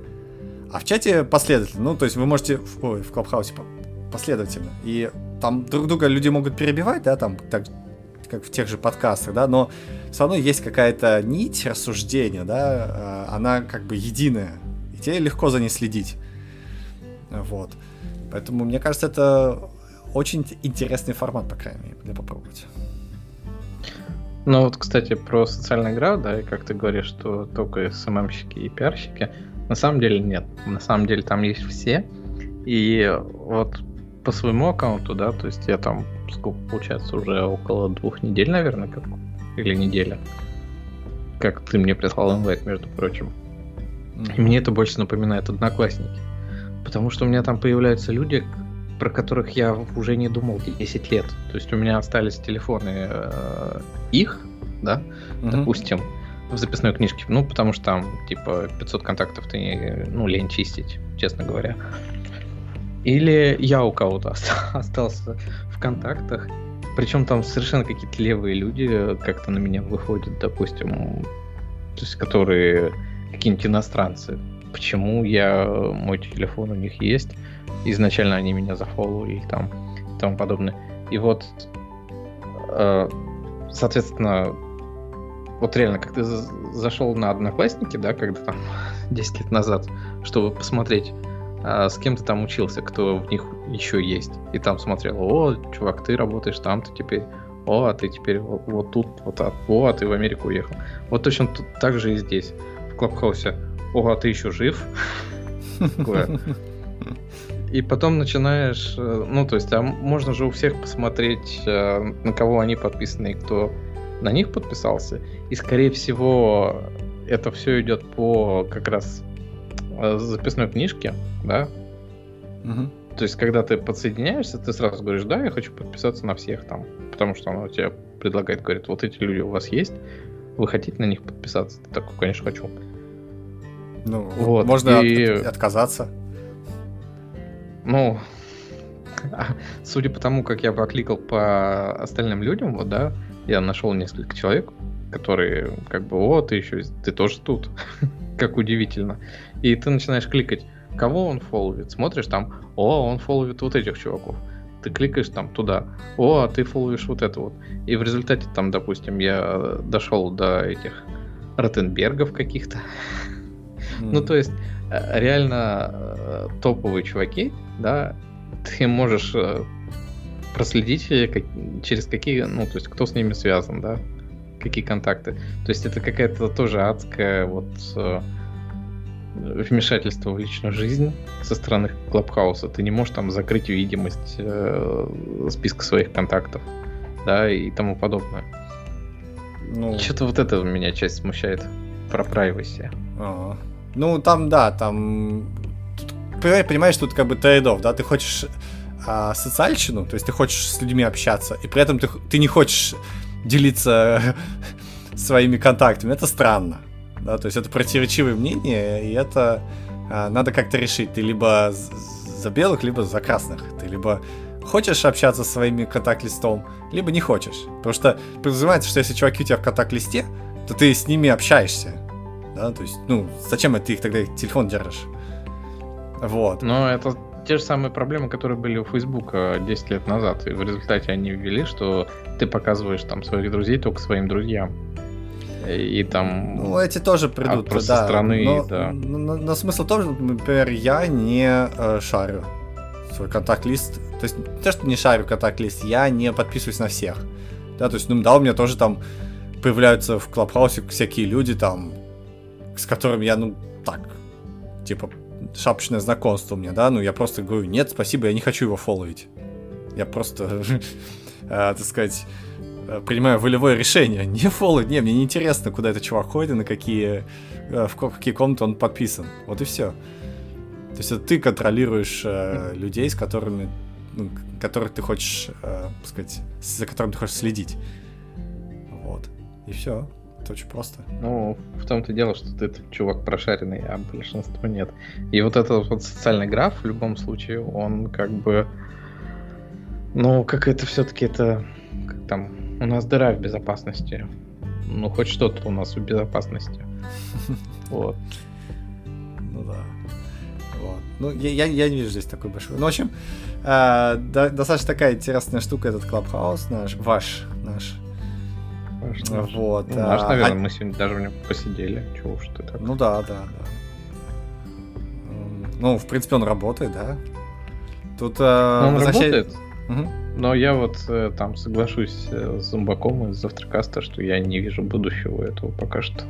А в чате последовательно. Ну, то есть вы можете... Ой, в Клабхаусе последовательно. И там друг друга люди могут перебивать, да, там, так, как в тех же подкастах, да, но все равно есть какая-то нить рассуждения, да, а, она как бы единая, и тебе легко за ней следить. Вот. Поэтому, мне кажется, это очень интересный формат, по крайней мере, для попробовать. Ну вот, кстати, про социальную игру, да, и как ты говоришь, что только СММщики и пиарщики, на самом деле нет. На самом деле там есть все. И вот по своему аккаунту, да, то есть я там, сколько получается, уже около двух недель, наверное, как, или неделя. Как ты мне прислал инвайт, между прочим. И мне это больше напоминает одноклассники. Потому что у меня там появляются люди, про которых я уже не думал 10 лет. То есть у меня остались телефоны э, их, да, угу. допустим, в записной книжке. Ну, потому что там, типа, 500 контактов ты, ну, лень чистить, честно говоря. Или я у кого-то [LAUGHS] остался в контактах. Причем там совершенно какие-то левые люди как-то на меня выходят, допустим, то есть которые какие-нибудь иностранцы. Почему я, мой телефон у них есть, изначально они меня зафолловали там и тому подобное. И вот, э, соответственно, вот реально, как ты зашел на Одноклассники, да, когда там [LAUGHS] 10 лет назад, чтобы посмотреть, а, с кем ты там учился, кто в них еще есть. И там смотрел, о, чувак, ты работаешь там, ты теперь, о, а ты теперь вот, вот тут, вот, а, о, а ты в Америку уехал. Вот точно тут, так же и здесь, в Клабхаусе. О, а ты еще жив? [LAUGHS] И потом начинаешь, э, ну, то есть, а можно же у всех посмотреть, э, на кого они подписаны и кто на них подписался. И, скорее всего, это все идет по как раз записной книжке, да? Угу. То есть, когда ты подсоединяешься, ты сразу говоришь, да, я хочу подписаться на всех там, потому что оно тебе предлагает, говорит, вот эти люди у вас есть, вы хотите на них подписаться? Ты такой, конечно, хочу. Ну, вот. можно и... от, отказаться. Ну, [LAUGHS] судя по тому, как я покликал по остальным людям, вот, да, я нашел несколько человек, которые как бы, о, ты еще, ты тоже тут. [LAUGHS] как удивительно. И ты начинаешь кликать, кого он фолловит, смотришь там, о, он фолловит вот этих чуваков. Ты кликаешь там туда, о, а ты фолловишь вот это вот. И в результате там, допустим, я дошел до этих Ротенбергов каких-то. Mm. ну, то есть, э, реально э, топовые чуваки, да, ты можешь э, проследить, через какие, ну, то есть кто с ними связан, да, какие контакты. То есть это какая-то тоже адская вот вмешательство в личную жизнь со стороны Клабхауса. Ты не можешь там закрыть видимость э, списка своих контактов, да, и тому подобное. Ну... Что-то вот это меня часть смущает про privacy. Ага. Ну, там, да, там... Понимаешь, тут как бы трейдов, да, ты хочешь а, социальщину, то есть ты хочешь с людьми общаться, и при этом ты, ты не хочешь делиться [LAUGHS] своими контактами, это странно. Да, то есть это противоречивые мнения, и это а, надо как-то решить. Ты либо за белых, либо за красных. Ты либо хочешь общаться со своими контакт-листом, либо не хочешь. Потому что подразумевается, что если чуваки у тебя в контакт-листе, то ты с ними общаешься. Да, то есть, ну, зачем ты их тогда телефон держишь? Вот. Но это те же самые проблемы, которые были у Фейсбука 10 лет назад. И в результате они ввели, что ты показываешь там своих друзей только своим друзьям. И, там... Ну, эти тоже придут, просто да. страны, но, да. Но, но, но смысл что, например, я не э, шарю свой контакт-лист. То есть, не то, что не шарю контакт-лист, я не подписываюсь на всех. Да, то есть, ну, да, у меня тоже там появляются в Клабхаусе всякие люди там, с которыми я, ну, так, типа, шапочное знакомство у меня, да, ну, я просто говорю, нет, спасибо, я не хочу его фолловить. Я просто, [LAUGHS] э, так сказать, принимаю волевое решение. [LAUGHS] Не фолловить, не, мне не интересно, куда этот чувак ходит на какие, э, в какие комнаты он подписан. Вот и все. То есть это ты контролируешь э, людей, с которыми, ну, которых ты хочешь, э, сказать, за которыми ты хочешь следить. Вот. И все. Это очень просто. Ну, в том-то дело, что ты чувак прошаренный, а большинство нет. И вот этот вот социальный граф в любом случае, он как бы... Ну, как это все-таки это... Как там, у нас дыра в безопасности. Ну, хоть что-то у нас в безопасности. [LAUGHS] Вот. Ну да. Вот. Ну, я, я, я не вижу здесь такой большой. Ну, в общем, э, да, достаточно такая интересная штука этот Клабхаус наш, ваш, наш. Ваш, наш. Вот. Ну, наш, а, наверное, а... мы сегодня даже в нем посидели. Чего уж ты так. Ну да, да, да. Ну, в принципе, он работает, да. Тут э, он возвращает... работает. Угу. Но я вот э, там соглашусь э, с Зомбаком из Завтракаста, что я не вижу будущего этого пока что.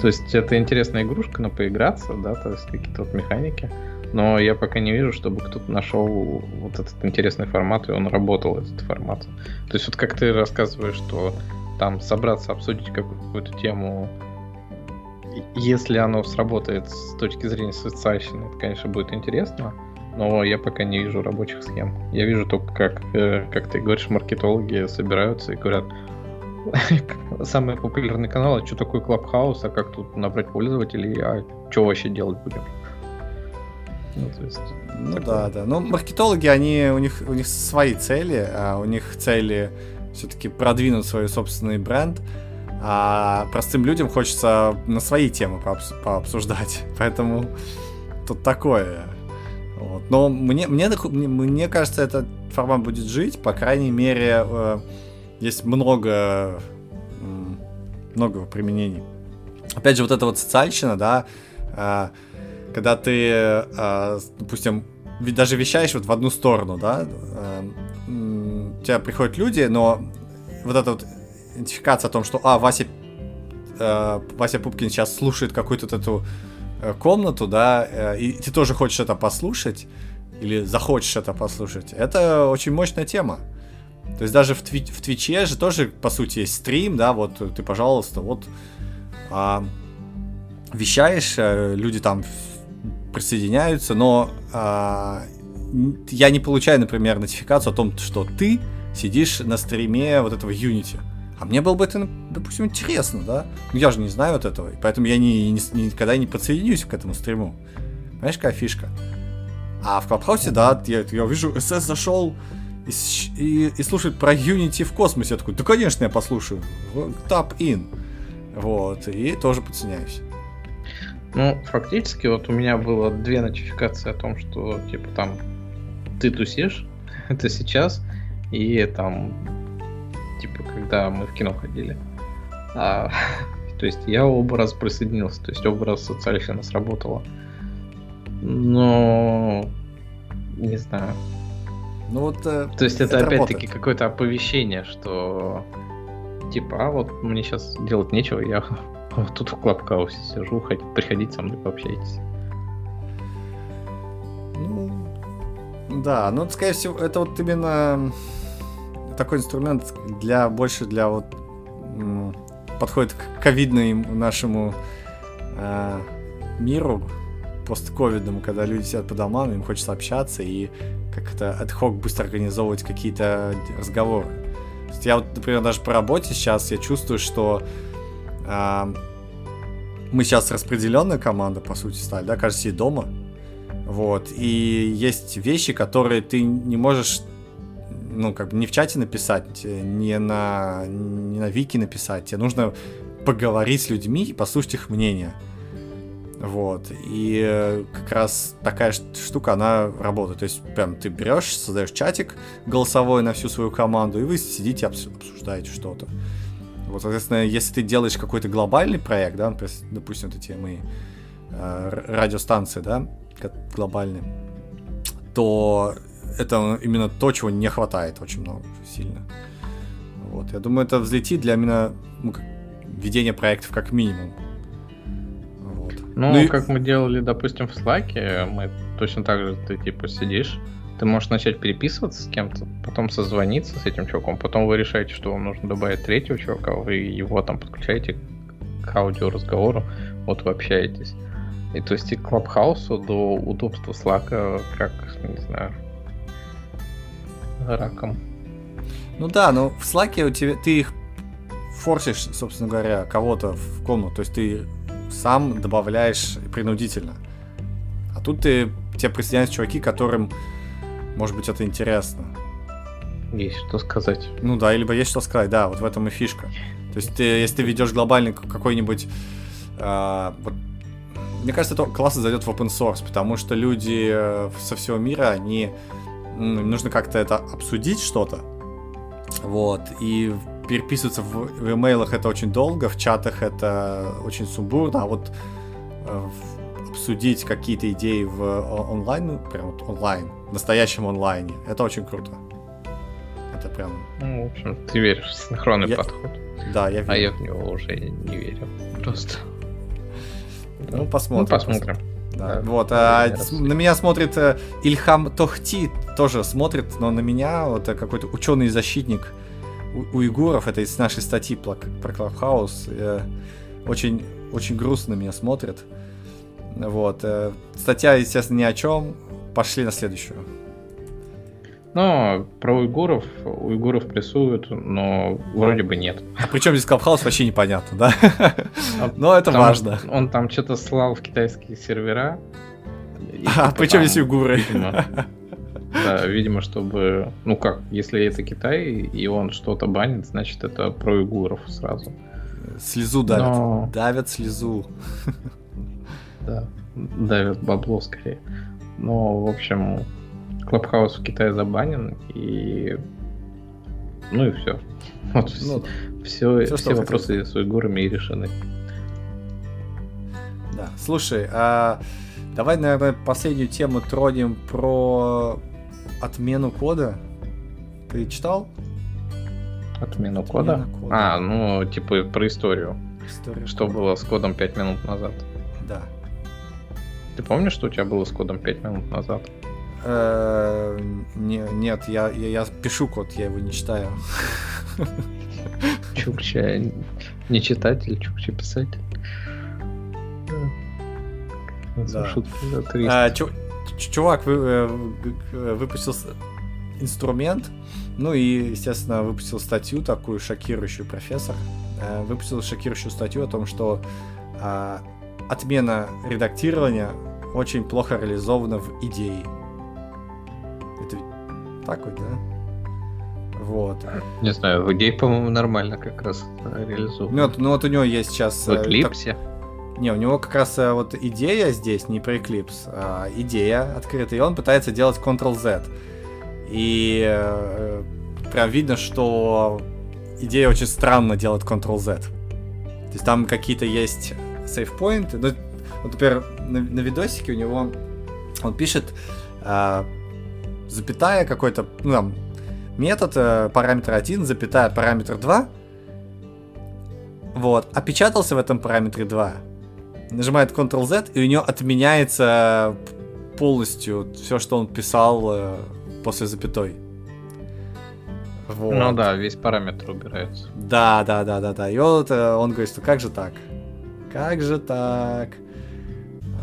То есть это интересная игрушка, на поиграться, да, то есть какие-то вот механики. Но я пока не вижу, чтобы кто-то нашел вот этот интересный формат, и он работал, этот формат. То есть вот как ты рассказываешь, что там собраться, обсудить какую-то тему, если оно сработает с точки зрения социальщины, это, конечно, будет интересно, но я пока не вижу рабочих схем. Я вижу только, как, э, как ты говоришь, маркетологи собираются и говорят, [LAUGHS] самый популярный канал, а что такое Клабхаус, а как тут набрать пользователей, а что вообще делать будем? Ну, то есть, ну такое. да, да. Ну, маркетологи, они, у них, у них свои цели, а у них цели все-таки продвинуть свой собственный бренд, а простым людям хочется на свои темы пообс- пообсуждать. [LAUGHS] Поэтому тут такое. Вот. Но мне, мне, мне кажется, этот формат будет жить, по крайней мере, э, есть много, много применений. Опять же, вот эта вот социальщина, да, а, когда ты, а, допустим, даже вещаешь вот в одну сторону, да, у тебя приходят люди, но вот эта вот идентификация о том, что, а, Вася, Вася Пупкин сейчас слушает какую-то эту э, комнату, да, э, и ты тоже хочешь это послушать, или захочешь это послушать, это очень мощная тема. То есть даже в, тви- в Твиче же тоже, по сути, есть стрим, да, вот ты, пожалуйста, вот а, вещаешь, э, люди там присоединяются, но а, я не получаю, например, нотификацию о том, что ты сидишь на стриме вот этого Unity. А мне было бы это, допустим, интересно, да? Но я же не знаю вот этого, и поэтому я не, не, никогда не подсоединюсь к этому стриму. Понимаешь, какая фишка? А в Клабхаусе, да, я, я вижу, СС зашел, и, и, и слушать про Unity в космосе. Я такой, да, конечно, я послушаю. Tap in. Вот, и тоже подсоединяюсь. Ну, фактически, вот у меня было две нотификации о том, что, типа, там, ты тусишь, [LAUGHS] это сейчас, и там, типа, когда мы в кино ходили. А, [LAUGHS] то есть я оба раза присоединился, то есть оба раза социальщина сработала. Но, не знаю, ну вот. Э, То есть это, это опять-таки какое-то оповещение, что типа, а вот мне сейчас делать нечего, я [LAUGHS] вот тут в Клабхаусе сижу, приходите со мной пообщайтесь. Ну, да, ну, скорее всего, это вот именно такой инструмент для больше для вот подходит к ковидному нашему э, миру постковидному, когда люди сидят по домам, им хочется общаться, и как-то отхок быстро организовывать какие-то разговоры. Я вот, например, даже по работе сейчас я чувствую, что э, мы сейчас распределенная команда, по сути, стали, да, каждый сидит дома. Вот. И есть вещи, которые ты не можешь ну, как бы не в чате написать, не на, не на вики написать. Тебе нужно поговорить с людьми и послушать их мнение. Вот. И э, как раз такая штука, она работает. То есть, прям ты берешь, создаешь чатик голосовой на всю свою команду, и вы сидите, обсуждаете что-то. Вот, соответственно, если ты делаешь какой-то глобальный проект, да, допустим, вот эти мои э, радиостанции, да, глобальные, то это именно то, чего не хватает очень много, сильно. Вот, я думаю, это взлетит для именно ну, ведения проектов как минимум. Вот. Ну, ну и... как мы делали, допустим, в Slack, мы точно так же, ты типа сидишь, ты можешь начать переписываться с кем-то, потом созвониться с этим чуваком, потом вы решаете, что вам нужно добавить третьего чувака, вы его там подключаете к аудиоразговору, вот вы общаетесь. И то есть и к Клабхаусу до удобства Slack, как, не знаю, раком. Ну да, но в Slack у тебя, ты их форсишь, собственно говоря, кого-то в комнату, то есть ты сам добавляешь принудительно. А тут ты, тебе присоединяются чуваки, которым может быть, это интересно. Есть что сказать. Ну да, либо есть что сказать, да, вот в этом и фишка. То есть, ты, если ты ведешь глобальный какой-нибудь... Э, вот, мне кажется, это классно зайдет в open source, потому что люди э, со всего мира, они... Ну, нужно как-то это обсудить что-то. Вот, и переписываться в, в имейлах это очень долго, в чатах это очень сумбурно, а вот э, обсудить какие-то идеи в онлайн, ну, прям вот онлайн, в настоящем онлайне. Это очень круто. Это прям... Ну, в общем, ты веришь в синхронный я... подход. Да, я верю. А я в него уже не верю. Просто. Ну, посмотрим. Ну, посмотрим. Да. Да, вот, а, на меня смотрит э, Ильхам Тохти, тоже смотрит, но на меня вот э, какой-то ученый-защитник у- уйгуров, это из нашей статьи про, про Клабхаус, э, очень, очень грустно меня смотрит. Вот. Статья, естественно, ни о чем. Пошли на следующую. Ну, про уйгуров, уйгуров прессуют, но вроде бы нет. А причем здесь Клабхаус вообще непонятно, да? Но это важно. Он там что-то слал в китайские сервера. А причем здесь уйгуры? Да, видимо, чтобы... Ну как, если это Китай, и он что-то банит, значит, это про уйгуров сразу. Слезу давят. Но... Давят слезу да, давят бабло скорее. Но, в общем, Клабхаус в Китае забанен, и... Ну и все. [LAUGHS] Вот ну, все, все, все вопросы с уйгурами и решены. Да, слушай, а давай, наверное, последнюю тему тронем про отмену кода. Ты читал? Отмену кода? Отмена кода. А, ну, типа про историю. История что кода. было с кодом 5 минут назад. Да. Ты помнишь, что у тебя было с кодом 5 минут назад? Э, нет, я, я, я пишу код, я его не читаю. Чукча не читатель, Чукча писатель. Да. А, чувак вы, э, выпустил инструмент, ну и, естественно, выпустил статью такую шокирующую профессор. Э, выпустил шокирующую статью о том, что а, отмена редактирования очень плохо реализована в идее. Это так вот, да? Вот. Не знаю, в идее, по-моему, нормально как раз реализовано. Ну вот, ну вот у него есть сейчас... В? Так... Не, у него как раз э, вот идея здесь, не про Eclipse, а идея открытая, и он пытается делать Ctrl-Z. И э, прям видно, что идея очень странно делать Ctrl-Z. То есть там какие-то есть сейфпоинты, ну, вот, например, на, на видосике у него он пишет э, запятая какой-то, ну там, метод, э, параметр 1, запятая, параметр 2. Вот, опечатался в этом параметре 2. Нажимает Ctrl-Z, и у него отменяется полностью все, что он писал э, после запятой. Вот. Ну да, весь параметр убирается. Да, да, да, да, да. И вот э, он говорит, что как же так? Как же так?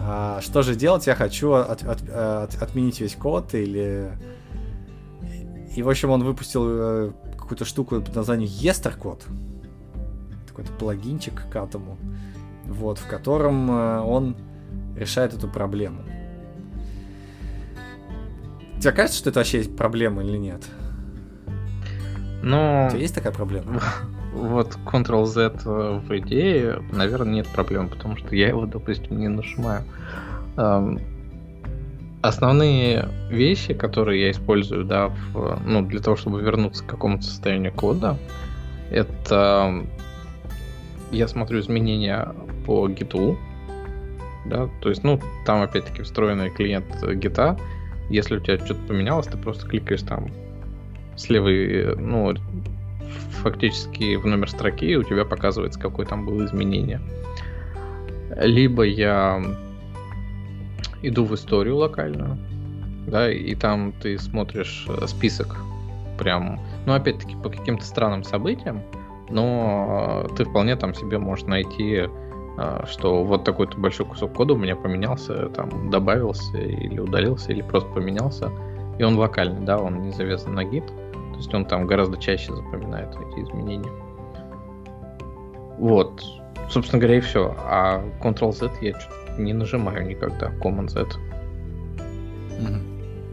А, что же делать? Я хочу от, от, от, отменить весь код или... И, в общем, он выпустил э, какую-то штуку под названием Yestercode. Какой-то плагинчик к этому. Вот, в котором э, он решает эту проблему. Тебе кажется, что это вообще есть проблема или нет? Ну... У тебя есть такая проблема? [LAUGHS] вот Ctrl-Z в идее, наверное, нет проблем, потому что я его, допустим, не нажимаю. Основные вещи, которые я использую, да, в, ну, для того, чтобы вернуться к какому-то состоянию кода, это я смотрю изменения по гиту, да, то есть, ну, там опять-таки встроенный клиент гита, если у тебя что-то поменялось, ты просто кликаешь там с левой, ну, фактически в номер строки, и у тебя показывается, какое там было изменение. Либо я иду в историю локальную, да, и там ты смотришь э, список прям, ну, опять-таки, по каким-то странным событиям, но ты вполне там себе можешь найти, э, что вот такой-то большой кусок кода у меня поменялся, там добавился или удалился, или просто поменялся, и он локальный, да, он не завязан на гид. То есть он там гораздо чаще запоминает эти изменения. Вот. Собственно говоря, и все. А Ctrl-Z я не нажимаю никогда. Command-Z.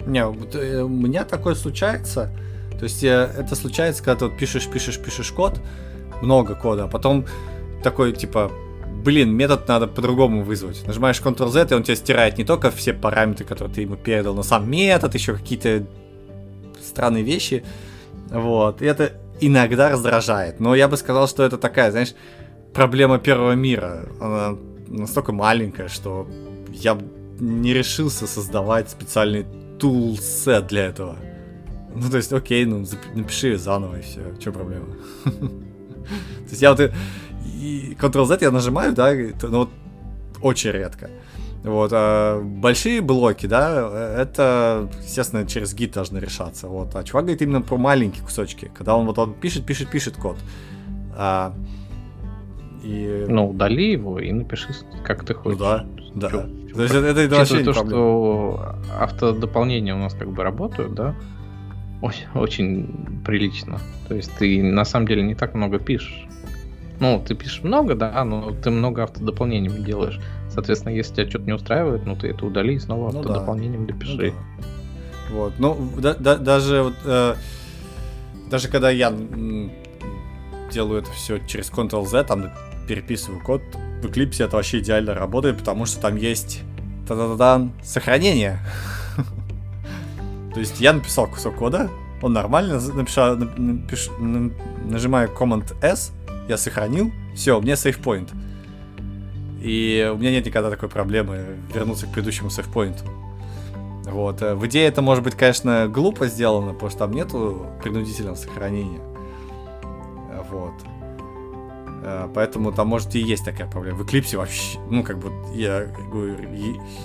Не, э, у меня такое случается. То есть э, это случается, когда ты вот пишешь, пишешь, пишешь код, много кода, а потом такой, типа, блин, метод надо по-другому вызвать. Нажимаешь Ctrl-Z, и он тебе стирает не только все параметры, которые ты ему передал, но сам метод, еще какие-то странные вещи. Вот. И это иногда раздражает. Но я бы сказал, что это такая, знаешь, проблема первого мира. Она настолько маленькая, что я не решился создавать специальный тулсет для этого. Ну, то есть, окей, ну, напиши заново и все. Что проблема? [LAUGHS] То есть я вот и Ctrl-Z я нажимаю, да, но вот очень редко. Вот, а большие блоки, да, это, естественно, через гид должны решаться. Вот, а чувак говорит именно про маленькие кусочки, когда он вот он пишет, пишет, пишет код. А, и... Ну, удали его и напиши, как ты хочешь. Ну, да, да. Чё, то есть это, это вообще то, что автодополнения у нас как бы работают, да, очень, очень прилично. То есть ты на самом деле не так много пишешь. Ну, ты пишешь много, да, но ты много автодополнений делаешь. Соответственно, если тебя что-то не устраивает, ну ты это удали и снова ну, автодополнением да. допиши. Ну, да. Вот, ну, да, да, даже вот, э, даже когда я делаю это все через Ctrl-Z, там переписываю код, в Eclipse это вообще идеально работает, потому что там есть та -да -да сохранение. [LAUGHS] То есть я написал кусок кода, он нормально, напишу, напиш, нажимаю Command S, я сохранил, все, у меня сейфпоинт. и у меня нет никогда такой проблемы вернуться к предыдущему сейфпоинту. Вот. Э, в идее это может быть, конечно, глупо сделано, потому что там нету принудительного сохранения. Вот. Э, поэтому там, может, и есть такая проблема. В Eclipse вообще, ну, как бы, я говорю,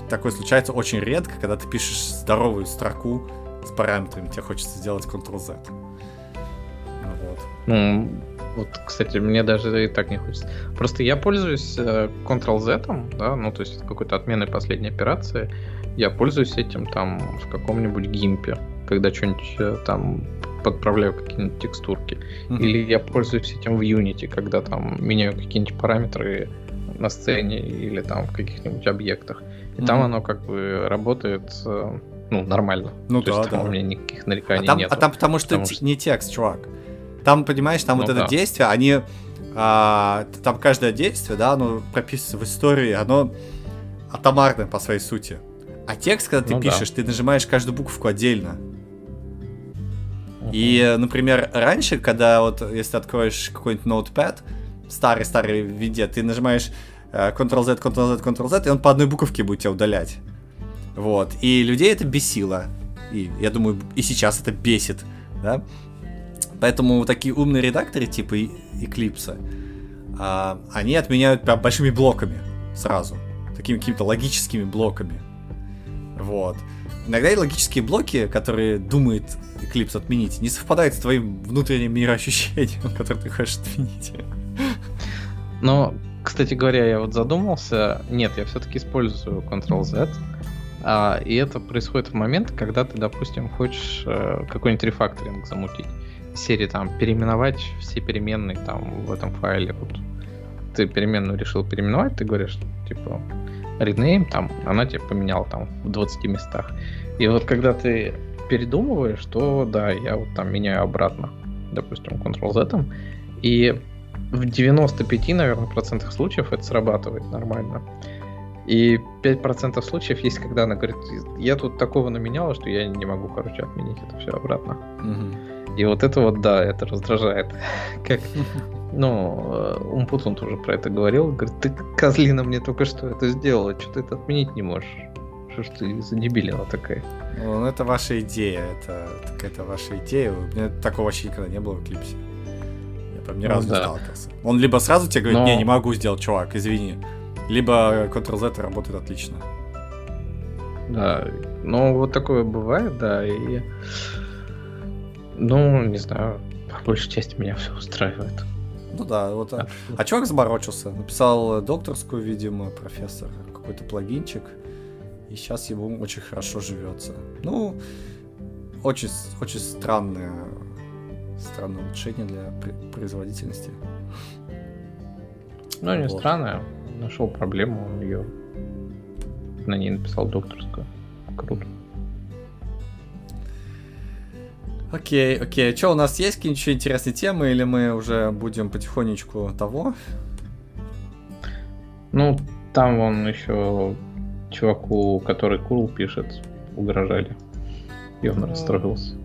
такое случается очень редко, когда ты пишешь здоровую строку с параметрами, тебе хочется сделать Ctrl-Z. Вот. Ну, вот, кстати, мне даже и так не хочется. Просто я пользуюсь э, Ctrl-Z, да, ну, то есть какой-то отменой последней операции. Я пользуюсь этим там в каком-нибудь гимпе, когда что-нибудь э, там подправляю какие-нибудь текстурки. Mm-hmm. Или я пользуюсь этим в Unity, когда там меняю какие-нибудь параметры на сцене или там в каких-нибудь объектах. И mm-hmm. там оно как бы работает э, ну, нормально. Ну То да, есть, там да. у меня никаких нареканий а там, нет. А там потому что, потому что не текст, чувак. Там, понимаешь, там ну, вот да. это действие, они... А, там каждое действие, да, оно прописано в истории, оно атомарное по своей сути. А текст, когда ты ну, пишешь, да. ты нажимаешь каждую буковку отдельно. И, например, раньше, когда вот, если ты откроешь какой-нибудь Notepad, старый-старый виде, ты нажимаешь Ctrl-Z, Ctrl-Z, Ctrl-Z, и он по одной буковке будет тебя удалять. Вот. И людей это бесило. И я думаю, и сейчас это бесит, да. Поэтому такие умные редакторы типа Eclipse, а, они отменяют прям большими блоками сразу. Такими какими-то логическими блоками. Вот. Иногда и логические блоки, которые думает Eclipse отменить, не совпадают с твоим внутренним мироощущением, [LAUGHS] которое ты хочешь отменить. Но, кстати говоря, я вот задумался. Нет, я все-таки использую Ctrl-Z. А, и это происходит в момент, когда ты, допустим, хочешь э, какой-нибудь рефакторинг замутить серии там переименовать все переменные там в этом файле. Вот ты переменную решил переименовать, ты говоришь, типа, rename, там, она тебе поменяла там в 20 местах. И вот когда ты передумываешь, то да, я вот там меняю обратно, допустим, Ctrl-Z, И в 95, наверное, процентах случаев это срабатывает нормально. И 5% случаев есть, когда она говорит, я тут такого наменяла, что я не могу, короче, отменить это все обратно. Угу. И вот это вот, да, это раздражает. [LAUGHS] Как, [LAUGHS] ну, э, Умпутун тоже про это говорил. Говорит, ты, козлина, мне только что это сделала, что ты это отменить не можешь. Что ж ты за дебилина такая? Ну, это ваша идея, это какая-то ваша идея. У меня такого вообще никогда не было в Эклипсе. Я прям ни ну, разу да. не сталкивался. Он либо сразу тебе говорит, Но... не, не могу сделать, чувак, извини. Либо Ctrl-Z работает отлично. Да, ну вот такое бывает, да, и... Ну, не знаю, по большей части меня все устраивает. Ну да, вот. А, а чувак заморочился. Написал докторскую, видимо, профессор, какой-то плагинчик. И сейчас ему очень хорошо живется. Ну, очень, очень странное, странное улучшение для производительности. Ну, не вот. странное нашел проблему, он ее на ней написал докторскую. Круто. Окей, окей. Что, у нас есть какие-нибудь интересные темы, или мы уже будем потихонечку того? Ну, там он еще чуваку, который Курл пишет, угрожали. И он расстроился.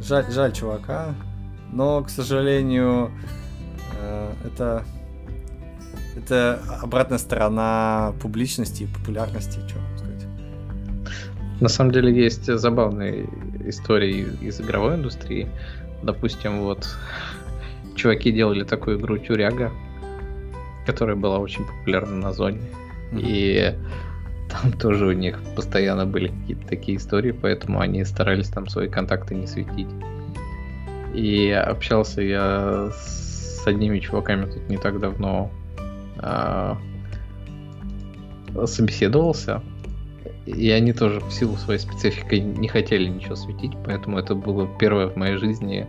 Жаль, жаль чувака но, к сожалению, э, это это обратная сторона публичности и популярности, что. На самом деле есть забавные истории из игровой индустрии. Допустим, вот чуваки делали такую игру Тюряга, которая была очень популярна на зоне. Mm-hmm. И там тоже у них постоянно были какие-то такие истории, поэтому они старались там свои контакты не светить. И общался я с одними чуваками тут не так давно. А, собеседовался. И они тоже в силу своей специфики не хотели ничего светить, поэтому это было первое в моей жизни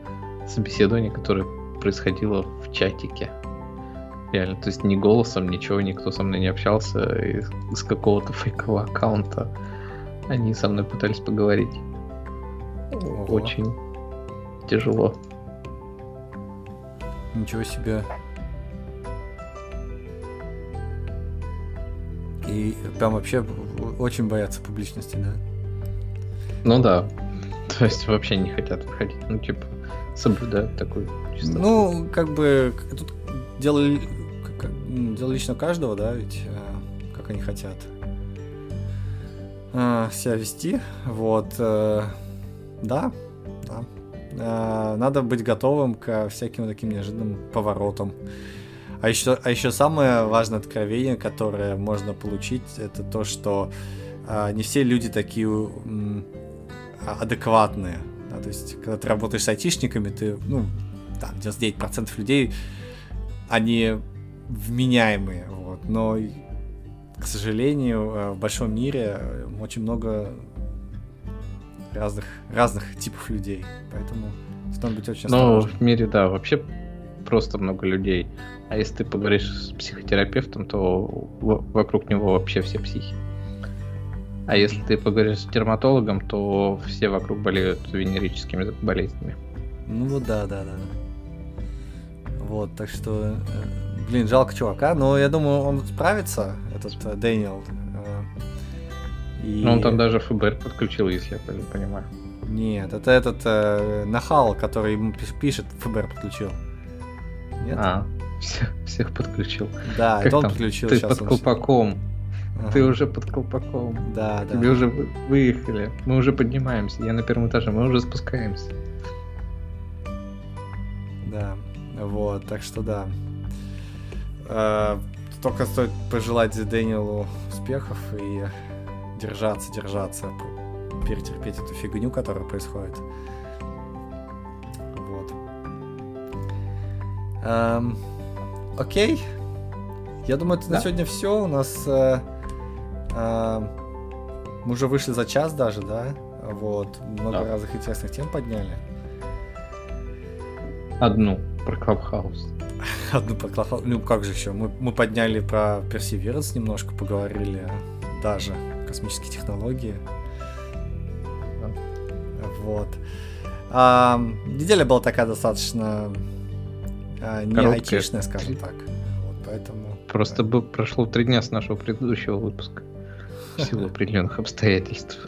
собеседование, которое происходило в чатике. Реально, то есть ни голосом, ничего, никто со мной не общался, из какого-то фейкового аккаунта они со мной пытались поговорить. Ого. Очень тяжело. Ничего себе. И прям вообще очень боятся публичности, да? Ну да. [LAUGHS] То есть вообще не хотят выходить. Ну, типа, соблюдают такую чистоту. Ну, как бы, тут дело, дело лично каждого, да, ведь э, как они хотят э, себя вести. Вот. Э, да, да. Э, надо быть готовым к всяким таким неожиданным поворотам. А еще, а еще самое важное откровение, которое можно получить, это то, что э, не все люди такие э, адекватные. Да, то есть, когда ты работаешь с айтишниками, ты, ну, там, 99% людей, они вменяемые, вот, но, к сожалению, э, в большом мире очень много разных, разных типов людей. Поэтому стоит быть очень Ну, в мире, да, вообще просто много людей. А если ты поговоришь с психотерапевтом, то вокруг него вообще все психи. А если ты поговоришь с дерматологом, то все вокруг болеют венерическими болезнями. Ну вот да, да, да. Вот, так что, э, блин, жалко чувака, но я думаю, он справится, этот э, Дэниел. И... Ну, он там даже ФБР подключил, если я правильно понимаю. Нет, это этот э, нахал, который ему пишет, ФБР подключил. Нет? А, всех, всех подключил. Да, как это он там? подключил. Ты под колпаком. Ага. Ты уже под колпаком. Да, да. Тебе уже выехали. Мы уже поднимаемся. Я на первом этаже, мы уже спускаемся. Да, вот, так что да. Э, только стоит пожелать Дэниелу успехов и держаться, держаться, перетерпеть эту фигню, которая происходит. Эм, окей. Я думаю, это да? на сегодня все. У нас э, э, мы уже вышли за час даже, да? Вот. Много да. разных интересных тем подняли. Одну про Клабхаус. [LAUGHS] Одну про Клабхаус. Ну как же еще? Мы, мы подняли про Perseverance немножко, поговорили даже космические технологии. Вот. А, неделя была такая достаточно а, не айтишная, скажем так. Вот поэтому. Просто бы прошло три дня с нашего предыдущего выпуска. В силу [LAUGHS] определенных обстоятельств.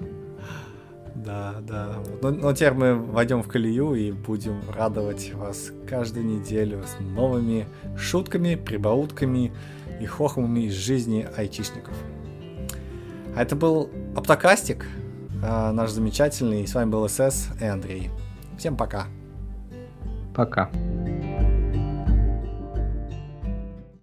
Да, да. Но, но теперь мы войдем в колею и будем радовать вас каждую неделю с новыми шутками, прибаутками и хохмами из жизни айтишников. А это был Оптокастик, а, наш замечательный. И с вами был СС и Андрей. Всем пока. Пока.